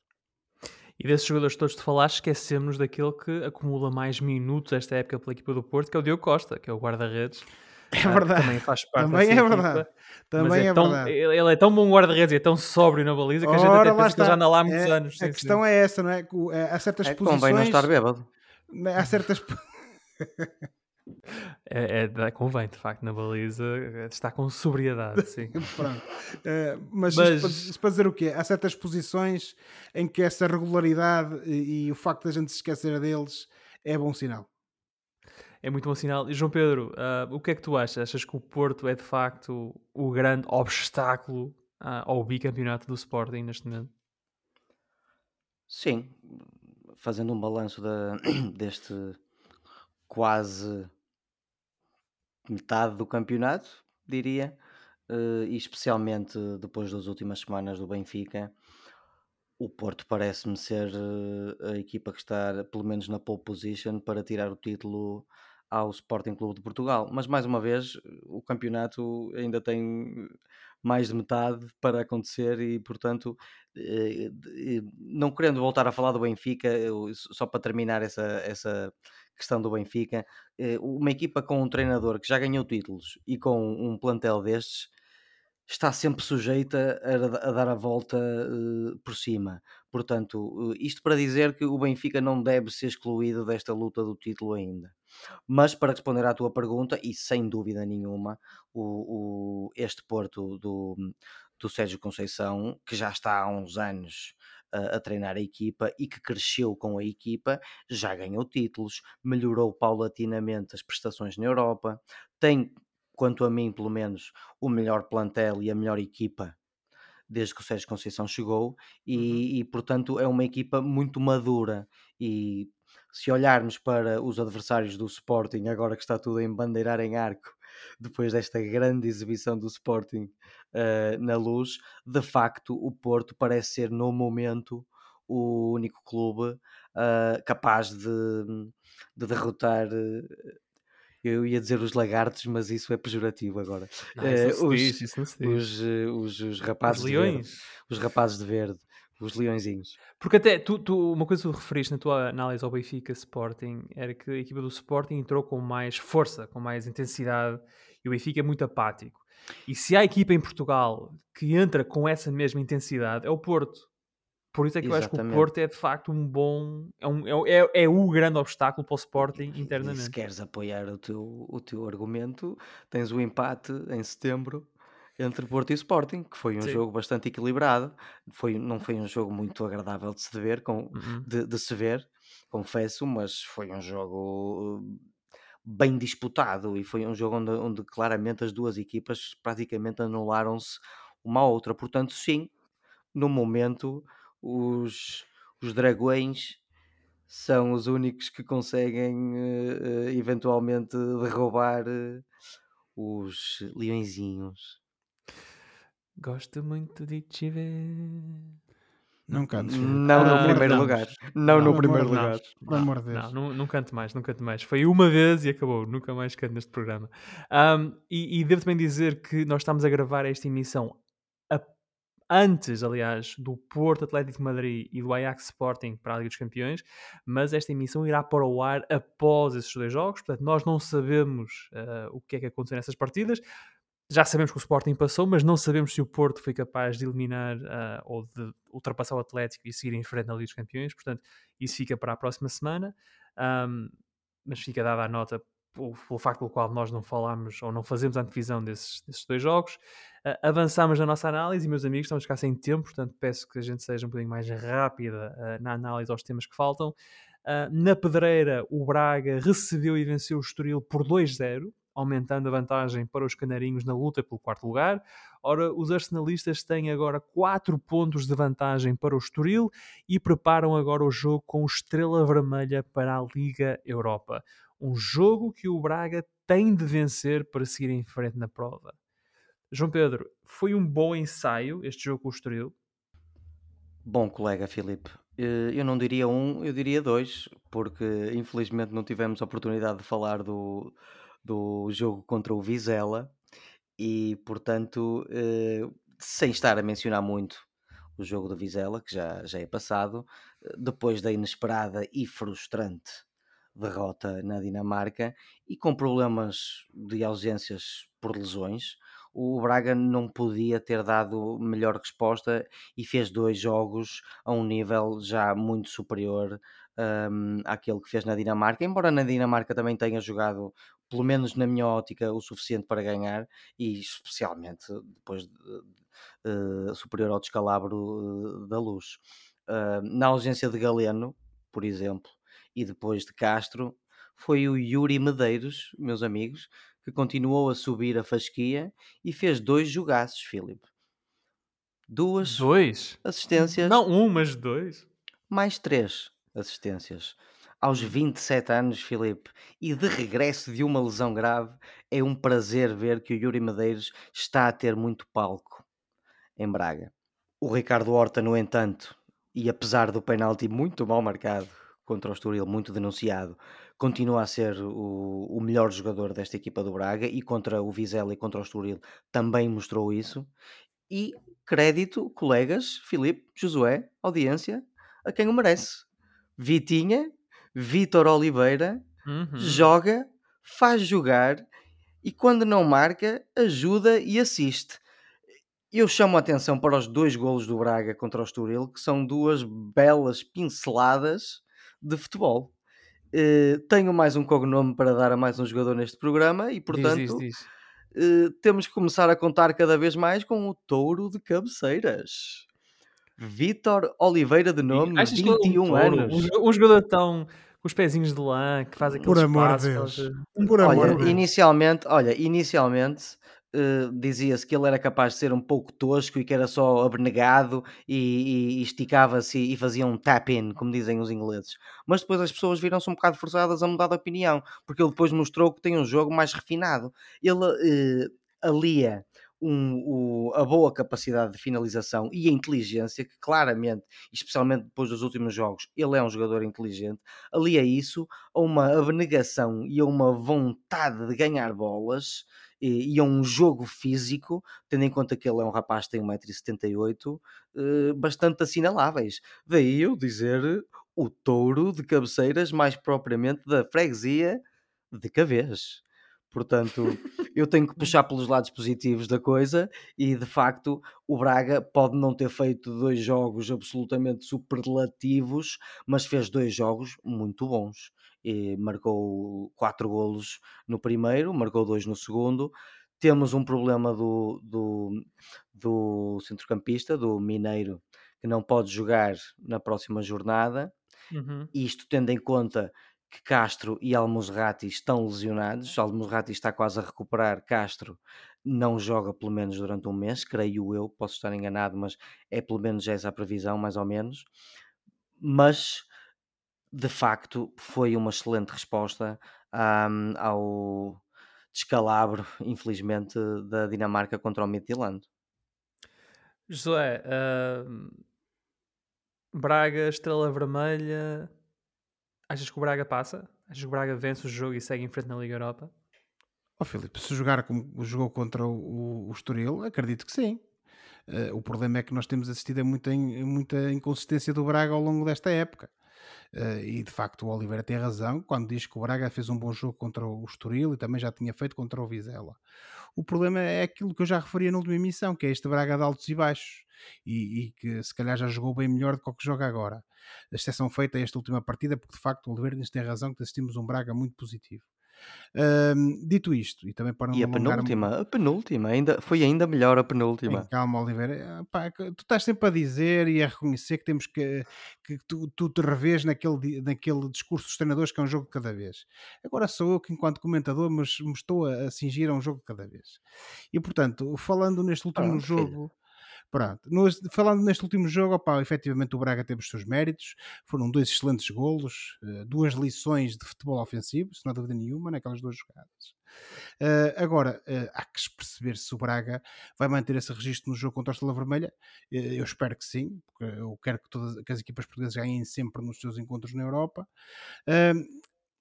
E desses jogadores todos que falaste, esquecemos daquele que acumula mais minutos esta época pela equipa do Porto, que é o Diogo Costa, que é o guarda-redes é verdade. Também faz parte Também é verdade. Equipa, Também é, é tão, verdade. Ele é tão bom guarda-redes e é tão sóbrio na baliza que a gente Ora, até pensa que já anda lá há muitos é, anos. A questão sim. é essa, não é? é há certas é posições. Convém não estar bêbado. Há certas. É, é, convém, de facto, na baliza está com sobriedade, sim. Pronto. Uh, mas, mas... Isto, para, isto, para, dizer o quê? Há certas posições em que essa regularidade e, e o facto de a gente se esquecer deles é bom sinal é muito bom sinal. E João Pedro, uh, o que é que tu achas? Achas que o Porto é de facto o grande obstáculo uh, ao bicampeonato do Sporting neste momento? Sim, fazendo um balanço deste quase metade do campeonato, diria, uh, e especialmente depois das últimas semanas do Benfica, o Porto parece-me ser a equipa que está, pelo menos na pole position, para tirar o título ao Sporting Clube de Portugal. Mas mais uma vez, o campeonato ainda tem mais de metade para acontecer e, portanto, eh, não querendo voltar a falar do Benfica, só para terminar essa, essa questão do Benfica, eh, uma equipa com um treinador que já ganhou títulos e com um plantel destes está sempre sujeita a, a dar a volta uh, por cima. Portanto, uh, isto para dizer que o Benfica não deve ser excluído desta luta do título ainda. Mas para responder à tua pergunta, e sem dúvida nenhuma, o, o este Porto do, do Sérgio Conceição, que já está há uns anos a, a treinar a equipa e que cresceu com a equipa, já ganhou títulos, melhorou paulatinamente as prestações na Europa, tem quanto a mim, pelo menos, o melhor plantel e a melhor equipa desde que o Sérgio Conceição chegou e, uhum. e, portanto é uma equipa muito madura e se olharmos para os adversários do Sporting agora que está tudo em bandeirar em arco depois desta grande exibição do Sporting uh, na luz de facto o Porto parece ser no momento o único clube uh, capaz de, de derrotar uh, eu ia dizer os lagartos, mas isso é pejorativo agora. Não, isso uh, os, diz, isso os, eh, os, os, rapazes os leões. De verde, os rapazes de verde, os leõezinhos. Porque até tu, tu, uma coisa que tu referiste na tua análise ao Benfica Sporting era que a equipa do Sporting entrou com mais força, com mais intensidade e o Benfica é muito apático. E se há equipa em Portugal que entra com essa mesma intensidade, é o Porto. Por isso é que Exatamente. eu acho que o Porto é de facto um bom. É, um, é, é, é o grande obstáculo para o Sporting internamente. E se queres apoiar o teu, o teu argumento, tens o empate em setembro entre Porto e Sporting, que foi um Sim. jogo bastante equilibrado. Foi, não foi um jogo muito agradável de se ver, com, uhum. de, de se ver, confesso, mas foi um jogo bem disputado e foi um jogo onde, onde claramente as duas equipas praticamente anularam-se uma à outra. Portanto, sim, no momento os, os dragões são os únicos que conseguem uh, eventualmente derrubar uh, os leõezinhos. Gosto muito de te ver. Não canto. Não no primeiro lugar. Não, no primeiro lugar. Por amor de Deus. Não, não, canto mais, não canto mais. Foi uma vez e acabou. Nunca mais canto neste programa. Um, e, e devo também dizer que nós estamos a gravar esta emissão antes, aliás, do Porto Atlético de Madrid e do Ajax Sporting para a Liga dos Campeões, mas esta emissão irá para o ar após esses dois jogos, portanto nós não sabemos uh, o que é que aconteceu nessas partidas. já sabemos que o Sporting passou, mas não sabemos se o Porto foi capaz de eliminar uh, ou de ultrapassar o Atlético e seguir em frente na Liga dos Campeões. Portanto, isso fica para a próxima semana. Um, mas fica dada a nota pelo, facto pelo qual nós não falamos ou não fazemos a antevisão desses, desses dois jogos. Uh, avançamos na nossa análise e, meus amigos, estamos cá sem tempo, portanto, peço que a gente seja um bocadinho mais rápida uh, na análise aos temas que faltam. na Pedreira, o Braga recebeu e venceu o Estoril por 2-0 aumentando a vantagem para os canarinhos na luta pelo quarto lugar. Ora, os arsenalistas têm agora 4 pontos de vantagem para o Estoril e preparam agora o jogo com Estrela Vermelha para a Liga Europa. Um jogo que o Braga tem de vencer para seguir em frente na prova. João Pedro, foi um bom ensaio este jogo com o Estoril? Bom, colega Filipe, eh, eu não diria um, eu diria dois, porque infelizmente não tivemos a oportunidade de falar do, do jogo contra o Vizela e, portanto, eh, sem estar a mencionar muito o jogo do Vizela, que já, já é passado, eh, depois da inesperada e frustrante derrota na Dinamarca e com problemas de ausências por lesões, o Braga não podia ter dado melhor resposta e fez dois jogos a um nível já muito superior um, àquele que fez na Dinamarca, embora na Dinamarca também tenha jogado pelo menos na minha ótica, o suficiente para ganhar e especialmente depois de, uh, superior ao descalabro uh, da luz. Uh, na ausência de Galeno, por exemplo, e depois de Castro, foi o Yuri Medeiros, meus amigos, que continuou a subir a fasquia e fez dois jogaços, Filipe. Duas dois? assistências. Não um, mas dois. Mais três assistências aos 27 anos, Filipe, e de regresso de uma lesão grave, é um prazer ver que o Yuri Medeiros está a ter muito palco em Braga. O Ricardo Horta, no entanto, e apesar do penalti muito mal marcado contra o Estoril, muito denunciado, continua a ser o, o, melhor jogador desta equipa do Braga e contra o Vizela e contra o Estoril também mostrou isso. E crédito, colegas, Filipe, Josué, audiência, a quem o merece. Vitinha Vitor Oliveira uhum. joga, faz jogar e quando não marca, ajuda e assiste. Eu chamo a atenção para os dois golos do Braga contra o Estoril, que são duas belas pinceladas de futebol. Uh, tenho mais um cognome para dar a mais um jogador neste programa e, portanto, diz, diz, diz. Uh, temos que começar a contar cada vez mais com o touro de cabeceiras. Vitor Oliveira de nome, 21 um anos. Um, jogador tão os pezinhos de lã que fazem aqueles Por amor de Deus. Por amor olha, Deus. inicialmente, olha, inicialmente uh, dizia-se que ele era capaz de ser um pouco tosco e que era só abnegado e, e, e esticava-se e fazia um tap-in, como dizem os ingleses. Mas depois as pessoas viram-se um bocado forçadas a mudar de opinião, porque ele depois mostrou que tem um jogo mais refinado. Ele uh, alia um, o, a boa capacidade de finalização e a inteligência, que claramente, especialmente depois dos últimos jogos, ele é um jogador inteligente, ali é isso, a uma abnegação e a uma vontade de ganhar bolas e, e a um jogo físico, tendo em conta que ele é um rapaz que tem 1,78m, eh, bastante assinaláveis. Daí eu dizer o touro de cabeceiras, mais propriamente da freguesia de Cavês. Portanto, eu tenho que puxar pelos lados positivos da coisa e de facto o Braga pode não ter feito dois jogos absolutamente superlativos, mas fez dois jogos muito bons. E marcou quatro golos no primeiro, marcou dois no segundo. Temos um problema do, do, do centrocampista, do Mineiro, que não pode jogar na próxima jornada. Uhum. Isto tendo em conta que Castro e Almozrati estão lesionados. Almozrati está quase a recuperar. Castro não joga pelo menos durante um mês, creio eu. Posso estar enganado, mas é pelo menos essa a previsão, mais ou menos. Mas de facto foi uma excelente resposta um, ao descalabro, infelizmente, da Dinamarca contra o Midtjylland. Josué, uh, Braga, Estrela Vermelha, Achas que o Braga passa? Achas que o Braga vence o jogo e segue em frente na Liga Europa? Ó oh, Filipe, se jogar como jogou contra o, o Estoril, acredito que sim. Uh, o problema é que nós temos assistido a muita, muita inconsistência do Braga ao longo desta época. Uh, e de facto o Oliveira tem razão quando diz que o Braga fez um bom jogo contra o Estoril e também já tinha feito contra o Vizela. O problema é aquilo que eu já referia na última emissão, que é este Braga de altos e baixos e, e que se calhar já jogou bem melhor do que o que joga agora. A exceção feita a esta última partida, porque de facto o Oliveira tem razão que assistimos um Braga muito positivo dito isto, e também para não E a penúltima, a penúltima, ainda, foi ainda melhor a penúltima. calma, Oliveira. Pá, tu estás sempre a dizer e a reconhecer que temos que, que tu, tu te revês naquele, naquele discurso dos treinadores que é um jogo de cada vez. Agora sou eu que, enquanto comentador, mas me estou a, a cingir a um jogo de cada vez. E portanto, falando neste último jogo. Filho Pronto, nos, falando neste último jogo, efetivamente o Braga teve os seus méritos, foram dois excelentes golos, uh, duas lições de futebol ofensivo, sem dúvida nenhuma, naquelas duas jogadas. Uh, agora, uh, há que perceber se o Braga vai manter esse registro no jogo contra a Estrela Vermelha. eu espero que sim, porque eu quero que, todas, que as equipas portuguesas ganhem sempre nos seus encontros na Europa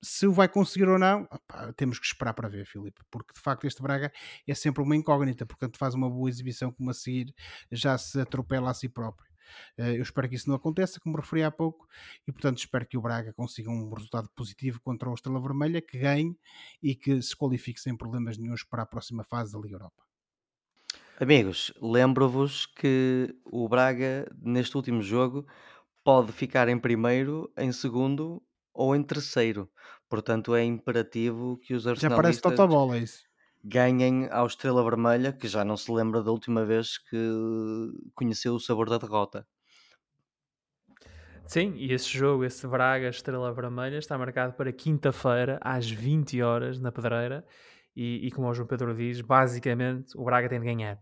se o vai conseguir ou não, temos que esperar para ver, Filipe, porque de facto este Braga é sempre uma incógnita, portanto faz uma boa exibição como a seguir já se atropela a si próprio. Eh, eu espero que isso não aconteça, como referi há pouco, e portanto espero que o Braga consiga um resultado positivo contra o Estrela Vermelha, que ganhe e que se qualifique sem problemas nenhums para a próxima fase da Liga Europa. Amigos, lembro-vos que o Braga, neste último jogo, pode ficar em primeiro, em segundo ou em terceiro. Portanto, é imperativo que os Já parece Totobola, é isso. ganhem ao Estrela Vermelha, que já não se lembra da última vez que conheceu o sabor da derrota. Sim, e esse jogo, esse Braga Estrela Vermelha, está marcado para quinta-feira, às 20 horas, na Pedreira. E, e como o João Pedro diz, basicamente o Braga tem de ganhar.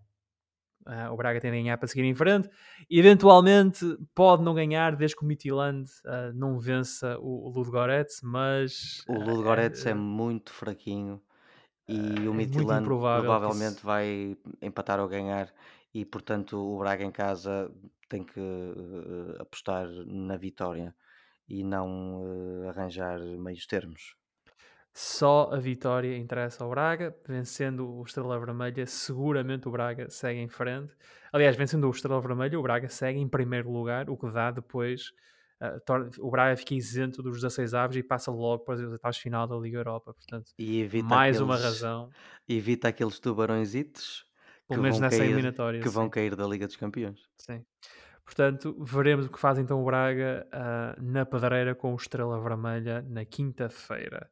Uh, o Braga tem de ganhar para seguir em frente. Eventualmente pode não ganhar desde que o Midtjylland uh, não vença o, o Ludogorets, mas... O Ludogorets é, é, muito fraquinho e o é Midtjylland provavelmente isso... vai empatar ou ganhar e, portanto, o Braga em casa tem que uh, apostar na vitória e não arranjar meios termos. Só a vitória interessa ao Braga, vencendo o Estrela Vermelha, seguramente o Braga segue em frente. Aliás, vencendo o Estrela Vermelha, o Braga segue em primeiro lugar, o que dá depois. Uh, torna, o Braga fica isento dos 16 aves e passa logo para as etapas final da Liga Europa. Portanto, mais aqueles, uma razão. Evita aqueles tubarõezitos pelo menos nessa cair, eliminatória. Que sim. vão cair da Liga dos Campeões. Sim. Portanto, veremos o que faz então o Braga uh, na pedreira com o Estrela Vermelha na quinta-feira.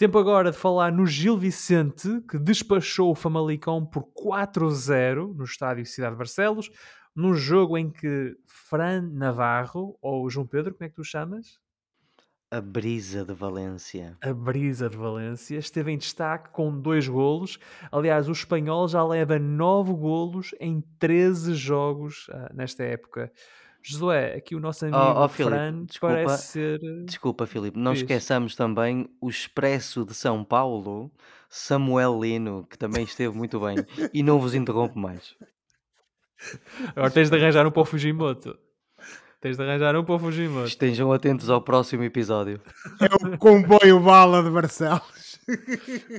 Tempo agora de falar no Gil Vicente, que despachou o Famalicão por 4-0 no estádio Cidade de Barcelos, num jogo em que Fran Navarro, ou João Pedro, como é que tu chamas? A Brisa de Valência. A Brisa de Valência esteve em destaque com dois golos. Aliás, o espanhol já leva nove golos em 13 jogos uh, nesta época. Josué, aqui o nosso amigo oh, oh, Filipe, Fran desculpa, parece ser. Desculpa, Filipe, não Fiz. esqueçamos também o Expresso de São Paulo, Samuel Lino, que também esteve muito bem. e não vos interrompo mais. Agora tens de arranjar um para o Fujimoto. Tens de arranjar um para o Fujimoto. Estejam atentos ao próximo episódio. É o comboio bala de Barcelos.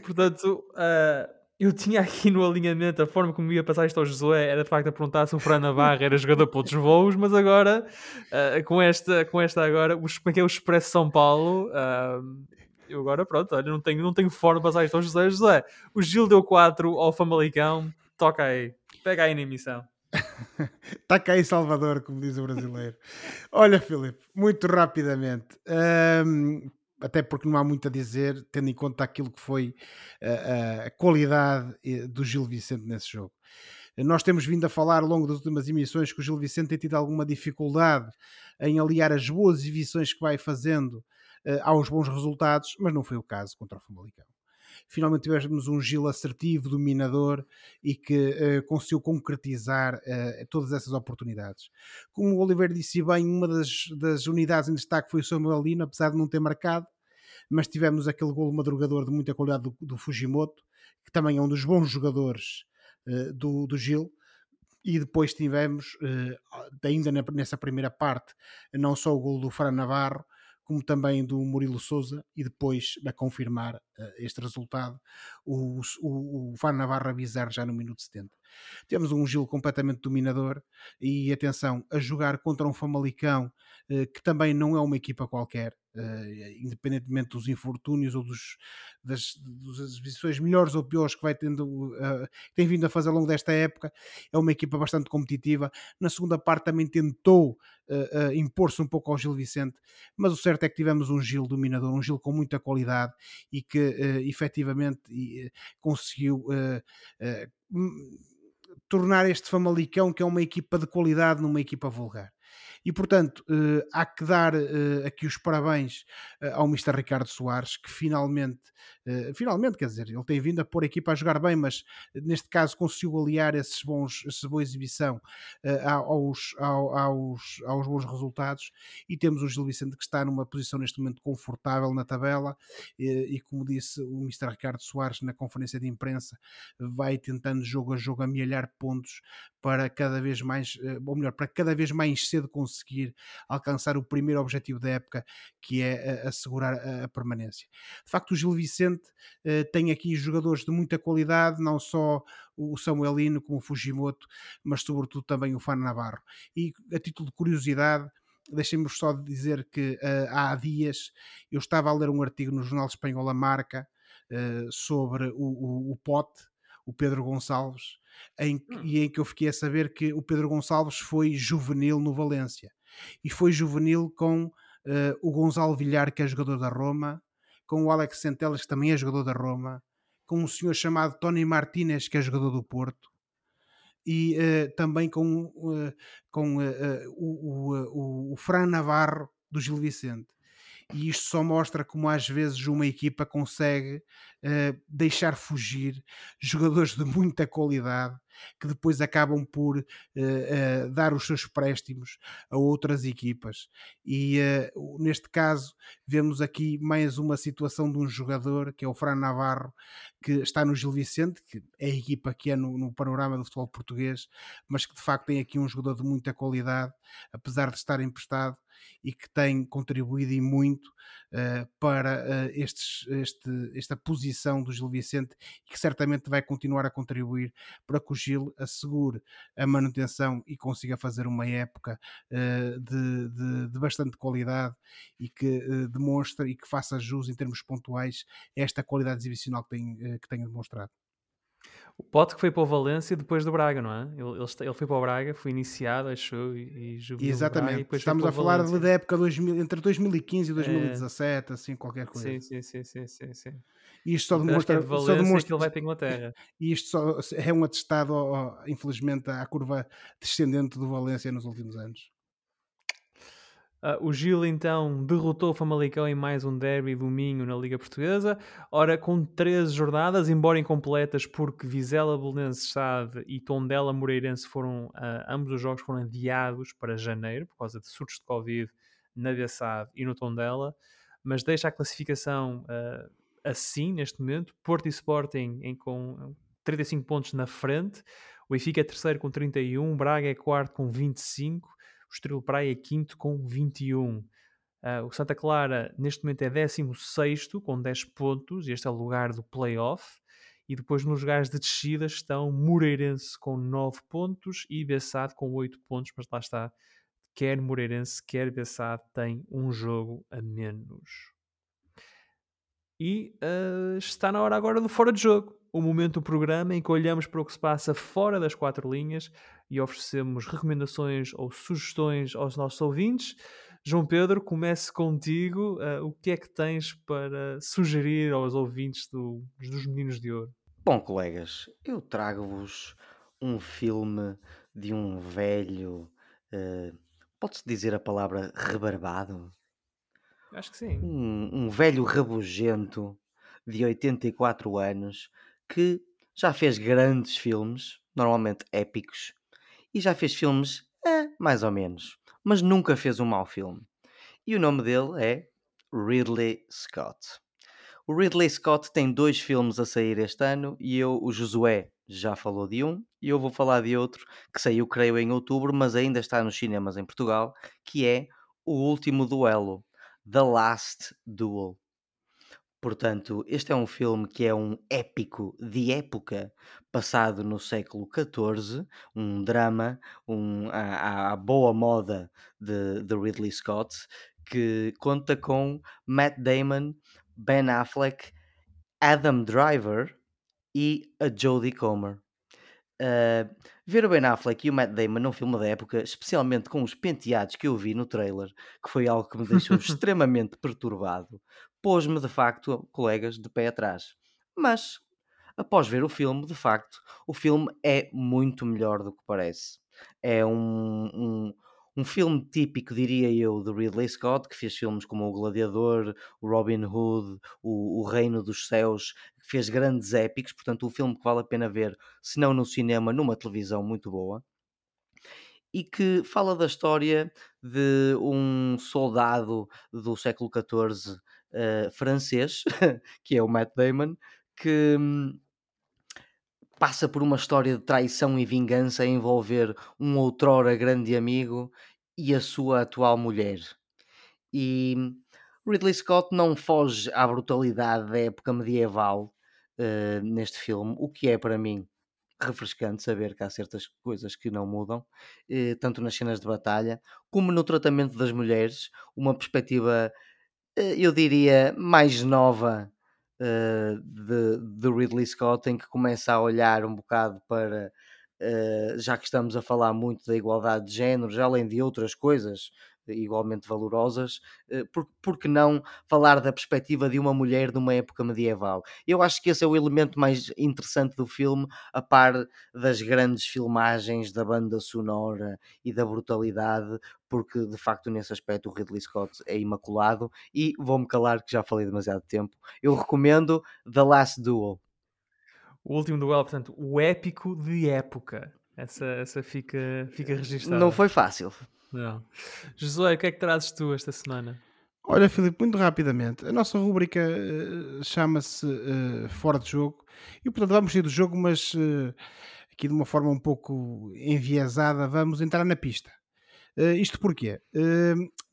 Portanto, uh, eu tinha aqui no alinhamento a forma como ia passar isto ao Josué era de facto a perguntar se o Fran Navarra era jogador para outros voos, mas agora, uh, com, esta, com esta agora, o, como é que é o Expresso São Paulo, uh, eu agora pronto, olha, não tenho, não tenho forma de passar isto ao José. José, o Gil deu 4 ao Famalicão, toca aí, pega aí na emissão. Taca aí Salvador, como diz o brasileiro. Olha, Filipe, muito rapidamente. Um, até porque não há muito a dizer, tendo em conta aquilo que foi a, eh, eh, a qualidade eh, do Gil Vicente nesse jogo. Nós temos vindo a falar ao longo das últimas emissões que o Gil Vicente tem tido alguma dificuldade em aliar as boas exibições que vai fazendo uh, aos bons resultados, mas não foi o caso contra o Famalicão. Finalmente tivemos um Gil assertivo, dominador e que uh, conseguiu concretizar uh, todas essas oportunidades. Como o Oliveira disse bem, uma das, das unidades em destaque foi o Samuel Lino, apesar de não ter marcado, mas tivemos aquele golo madrugador de muita qualidade do, do Fujimoto, que também é um dos bons jogadores uh, do, do Gil. E depois tivemos, ainda nessa primeira parte, não só o golo do Fran Navarro, como também do Murilo Souza, e depois, a confirmar uh, este resultado, o, o, o Fran Navarro avisar já no minuto 70. Temos um Gil completamente dominador e atenção, a jogar contra um Famalicão eh, que também não é uma equipa qualquer, eh, independentemente dos infortúnios ou dos, das, das exibições melhores ou piores que vai tendo, uh, tem vindo a fazer ao longo desta época, é uma equipa bastante competitiva. Na segunda parte também tentou impor-se um pouco ao Gil Vicente, mas o certo é que tivemos um Gil dominador, um Gil com muita qualidade e que efetivamente conseguiu tornar este Famalicão, que é uma equipa de qualidade, numa equipa vulgar. E, portanto, uh, há que dar uh, aqui os parabéns uh, ao Mr. Ricardo Soares, que finalmente, finalmente, quer dizer, ele tem vindo a pôr a equipa a jogar bem, mas neste caso conseguiu aliar esses bons, essa boa exibição aos, aos, aos bons resultados. E temos o Gil Vicente que está numa posição neste momento confortável na tabela. E, como disse o Mr. Ricardo Soares na conferência de imprensa, vai tentando jogo a jogo amealhar pontos para cada vez mais, ou melhor, para cada vez mais cedo conseguir conseguir alcançar o primeiro objetivo da época, que é eh, assegurar a, permanência. De facto, o Gil Vicente uh, tem aqui jogadores de muita qualidade, não só o Samuelino como o Fujimoto, mas sobretudo também o Fano Navarro. E a título de curiosidade, deixem-me só dizer que uh, há dias eu estava a ler um artigo no jornal espanhol A Marca uh, sobre o, o, o Pote, o Pedro Gonçalves, em, hum. e em que eu fiquei a saber que o Pedro Gonçalves foi juvenil no Valência e foi juvenil com uh, o Gonçalo Villar, que é jogador da Roma, com o Alex Centelas, que também é jogador da Roma, com um senhor chamado Tony Martinez, que é jogador do Porto, e uh, também com, uh, com o, o, o Fran Navarro do Gil Vicente e isto só mostra como às vezes uma equipa consegue uh, deixar fugir jogadores de muita qualidade que depois acabam por uh, uh, dar os seus préstimos a outras equipas. E neste caso, vemos aqui mais uma situação de um jogador que é o Fran Navarro, que está no Gil Vicente, que é a equipa que é no, no panorama do futebol português, mas que de facto tem aqui um jogador de muita qualidade, apesar de estar emprestado e que tem contribuído e muito uh, para uh, estes, este, esta posição do Gil Vicente e que certamente vai continuar a contribuir para que o Gil assegure a manutenção e consiga fazer uma época uh, de, de, de, bastante qualidade e que demonstre e que faça jus em termos pontuais esta qualidade exibicional que tem, que tem demonstrado. O Pote que foi para o Valência depois do Braga, não é? Ele, ele, ele foi para o Braga, foi iniciado, achou, e, e Exatamente. Braga, e Estamos a falar da época 2000, entre 2015 e 2017, é... assim, qualquer coisa. Sim, sim, sim, sim, sim. sim. E isto só demonstra, é de só demonstra que ele vai para a Inglaterra. E isto só é um atestado, infelizmente, à curva descendente do Valência nos últimos anos. Uh, o Gil então derrotou o Famalicão em mais um derby domingo na Liga Portuguesa. Ora, com 13 jornadas, embora incompletas, porque Vizela Belenense Stade e Tondela Moreirense foram, uh, ambos os jogos foram adiados para janeiro, por causa de surtos de Covid na Bessade e no Tondela, mas deixa a classificação uh, assim neste momento. Porto e Sporting em, com 35 pontos na frente. O Benfica é terceiro com 31, Braga é quarto com 25 o Estrela Praia é quinto com 21. Uh, ah, o Santa Clara neste momento é 16 com 10 pontos, este é o lugar do playoff. E depois nos lugares de descida estão Moreirense com 9 pontos e Bessade com 8 pontos, mas lá está, quer Moreirense, quer Bessade tem um jogo a menos. E uh, está na hora agora do fora de jogo, o momento do programa em que olhamos para o que se passa fora das quatro linhas e oferecemos recomendações ou sugestões aos nossos ouvintes. João Pedro, comece contigo. Uh, o que é que tens para sugerir aos ouvintes do, dos Meninos de Ouro? Bom, colegas, eu trago-vos um filme de um velho. Uh, Pode-se dizer a palavra rebarbado? Acho que sim. Um, um velho rabugento de 84 anos que já fez grandes filmes, normalmente épicos, e já fez filmes, é, mais ou menos, mas nunca fez um mau filme. E o nome dele é Ridley Scott. O Ridley Scott tem dois filmes a sair este ano e eu, o Josué, já falou de um e eu vou falar de outro que saiu, creio, em outubro, mas ainda está nos cinemas em Portugal, que é O Último Duelo, The Last Duel. Portanto, este é um filme que é um épico de época, passado no século XIV, um drama, um, à, à boa moda de, de Ridley Scott, que conta com Matt Damon, Ben Affleck, Adam Driver e a Jodie Comer. Uh, ver o Ben Affleck e o Matt Damon num filme da época, especialmente com os penteados que eu vi no trailer, que foi algo que me deixou extremamente perturbado, pôs-me de facto, colegas, de pé atrás. Mas, após ver o filme, de facto, o filme é muito melhor do que parece. É um, um, um filme típico, diria eu, de Ridley Scott, que fez filmes como O Gladiador, o Robin Hood, o, o Reino dos Céus, que fez grandes épicos, portanto, um filme que vale a pena ver, se não no cinema, numa televisão muito boa. E que fala da história de um soldado do século XIV uh, francês, que é o Matt Damon, que hum, passa por uma história de traição e vingança a envolver um outrora grande amigo e a sua atual mulher. E Ridley Scott não foge à brutalidade da época medieval uh, neste filme, o que é para mim refrescante saber que há certas coisas que não mudam, uh, tanto nas cenas de batalha como no tratamento das mulheres, uma perspectiva, eu diria, mais nova uh, de, de, Ridley Scott, em que começa a olhar um bocado para, uh, já que estamos a falar muito da igualdade de géneros, além de outras coisas igualmente valorosas, uh, por, por que não falar da perspectiva de uma mulher numa época medieval? Eu acho que esse é o elemento mais interessante do filme, a par das grandes filmagens, da banda sonora e da brutalidade, porque de facto nesse aspecto o Ridley Scott é imaculado e vou-me calar que já falei demasiado tempo. Eu recomendo The Last Duel. O último duelo, portanto, o épico de época. Essa, essa fica, fica registada. Não foi fácil. Não. Josué, o que é que trazes tu esta semana? Olha, Filipe, muito rapidamente. A nossa rubrica uh, chama-se uh, Fora de Jogo e, portanto, vamos sair do jogo, mas uh, aqui de uma forma um pouco enviesada, vamos entrar na pista. Isto porquê?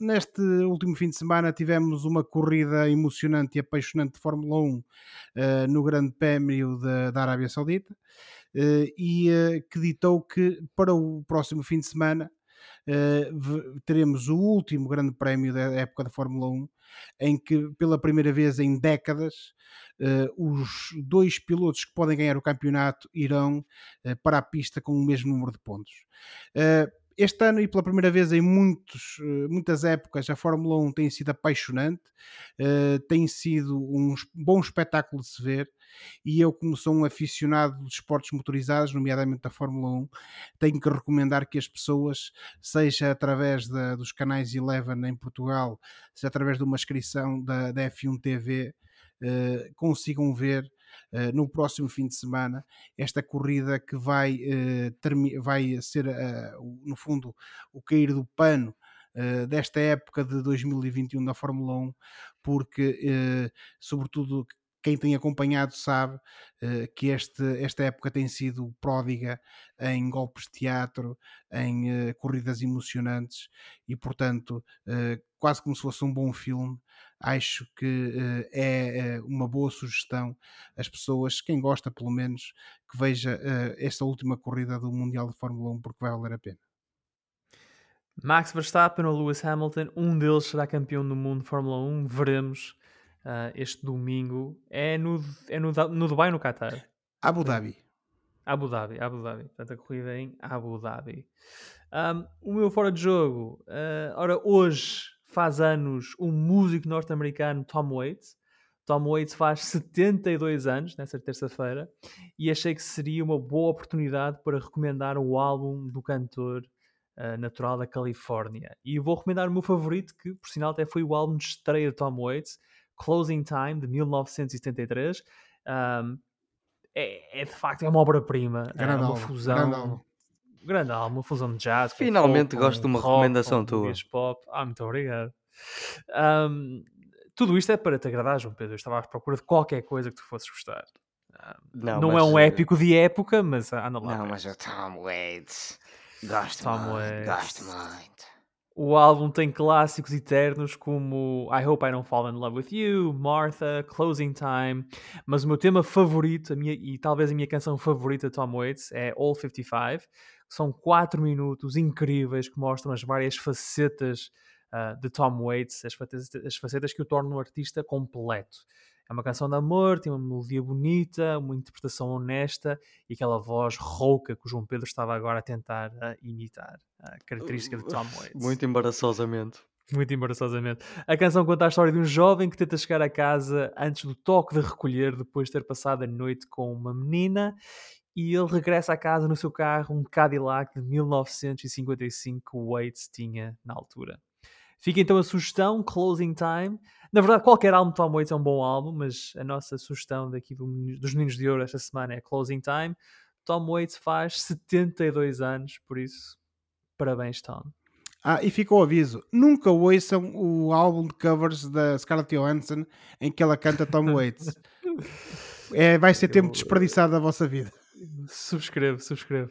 Neste último fim de semana tivemos uma corrida emocionante e apaixonante de Fórmula 1 uh, eh, no Grande Prémio da, da Arábia Saudita e que ditou que para o próximo fim de semana teremos o último Grande Prémio da época da Fórmula 1 em que pela primeira vez em décadas os dois pilotos que podem ganhar o campeonato irão para a pista com o mesmo número de pontos este ano, e pela primeira vez em muitos, eh, muitas épocas, a Fórmula 1 tem sido apaixonante, uh, tem sido um bom espetáculo de se ver. E eu, como sou um aficionado de esportes motorizados, nomeadamente da Fórmula 1, tenho que recomendar que as pessoas, seja através da, dos canais Eleven em Portugal, seja através de uma inscrição da, da F1 TV, uh, consigam ver uh, no próximo fim de semana esta corrida que vai, uh, vai ser, uh, no fundo, o cair do pano desta época de 2021 da Fórmula 1, porque, sobretudo, quem tem acompanhado sabe uh, que este, esta época tem sido pródiga em golpes de teatro, em uh, corridas emocionantes e, portanto, uh, quase como se fosse um bom filme. Acho que é uma boa sugestão às pessoas, quem gosta pelo menos, que veja esta última corrida do Mundial de Fórmula 1 porque vai valer a pena. Max Verstappen ou Lewis Hamilton, um deles será campeão do mundo de Fórmula 1, veremos uh, este domingo. É no, é no, no Dubai no Qatar? Abu Dhabi. Abu Dhabi, Abu Dhabi. Portanto, a corrida em Abu Dhabi. Um, o meu fora de jogo. Uh, ora, hoje faz anos o músico norte-americano Tom Waits. Tom Waits faz 72 anos, nessa terça-feira, e achei que seria uma boa oportunidade para recomendar o álbum do cantor uh, natural da Califórnia. E vou recomendar o meu favorito, que por sinal até foi o álbum de estreia de Tom Waits, Closing Time, de 1973. Um, é, é, de facto é uma obra-prima. É uma fusão. Grande álbum, uma fusão de jazz. Finalmente pop, gosto de uma rock, recomendação tua. Pop. Ah, muito obrigado. Um, tudo isto é para te agradar, João Pedro. Eu estava à procura de qualquer coisa que tu fosses gostar. não, não é um eh, épico de época, mas anda lá. Não, mas o Tom Waits. Gosto Tom muito. Waits. Gosto muito. O álbum tem clássicos eternos como I Hope I Don't Fall in Love with You, Martha, Closing Time, mas o meu tema favorito, minha, e talvez a minha canção favorita de Tom Waits, é All 55. São quatro minutos incríveis que mostram as várias facetas uh, de Tom Waits, as facetas, as facetas que o tornam um artista completo. É uma canção de amor, tem uma melodia bonita, uma interpretação honesta e aquela voz rouca que o João Pedro estava agora a tentar uh, imitar. A característica de Tom Waits. Muito embaraçosamente. Muito embaraçosamente. A canção conta a história de um jovem que tenta chegar a casa antes do toque de recolher, depois de ter passado a noite com uma menina, e ele regressa a casa no seu carro, um Cadillac de 1955 que o Waits tinha na altura. Fica então a sugestão, Closing Time. Na verdade, qualquer álbum de Tom Waits é um bom álbum, mas a nossa sugestão daqui do, dos Meninos de Ouro esta semana é Closing Time. Tom Waits faz 72 anos, por isso, parabéns, Tom. Ah, e fica o aviso: nunca ouçam o álbum de covers da Scarlett Johansson em que ela canta Tom Waits. é, vai ser tempo desperdiçado da vossa vida. Subscrevo, subscrevo.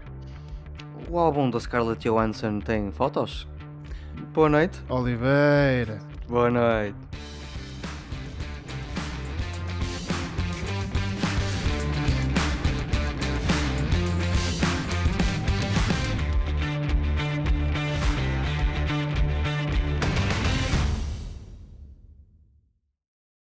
O álbum da Scarlett Johansson tem fotos? Boa noite. Oliveira. Boa noite.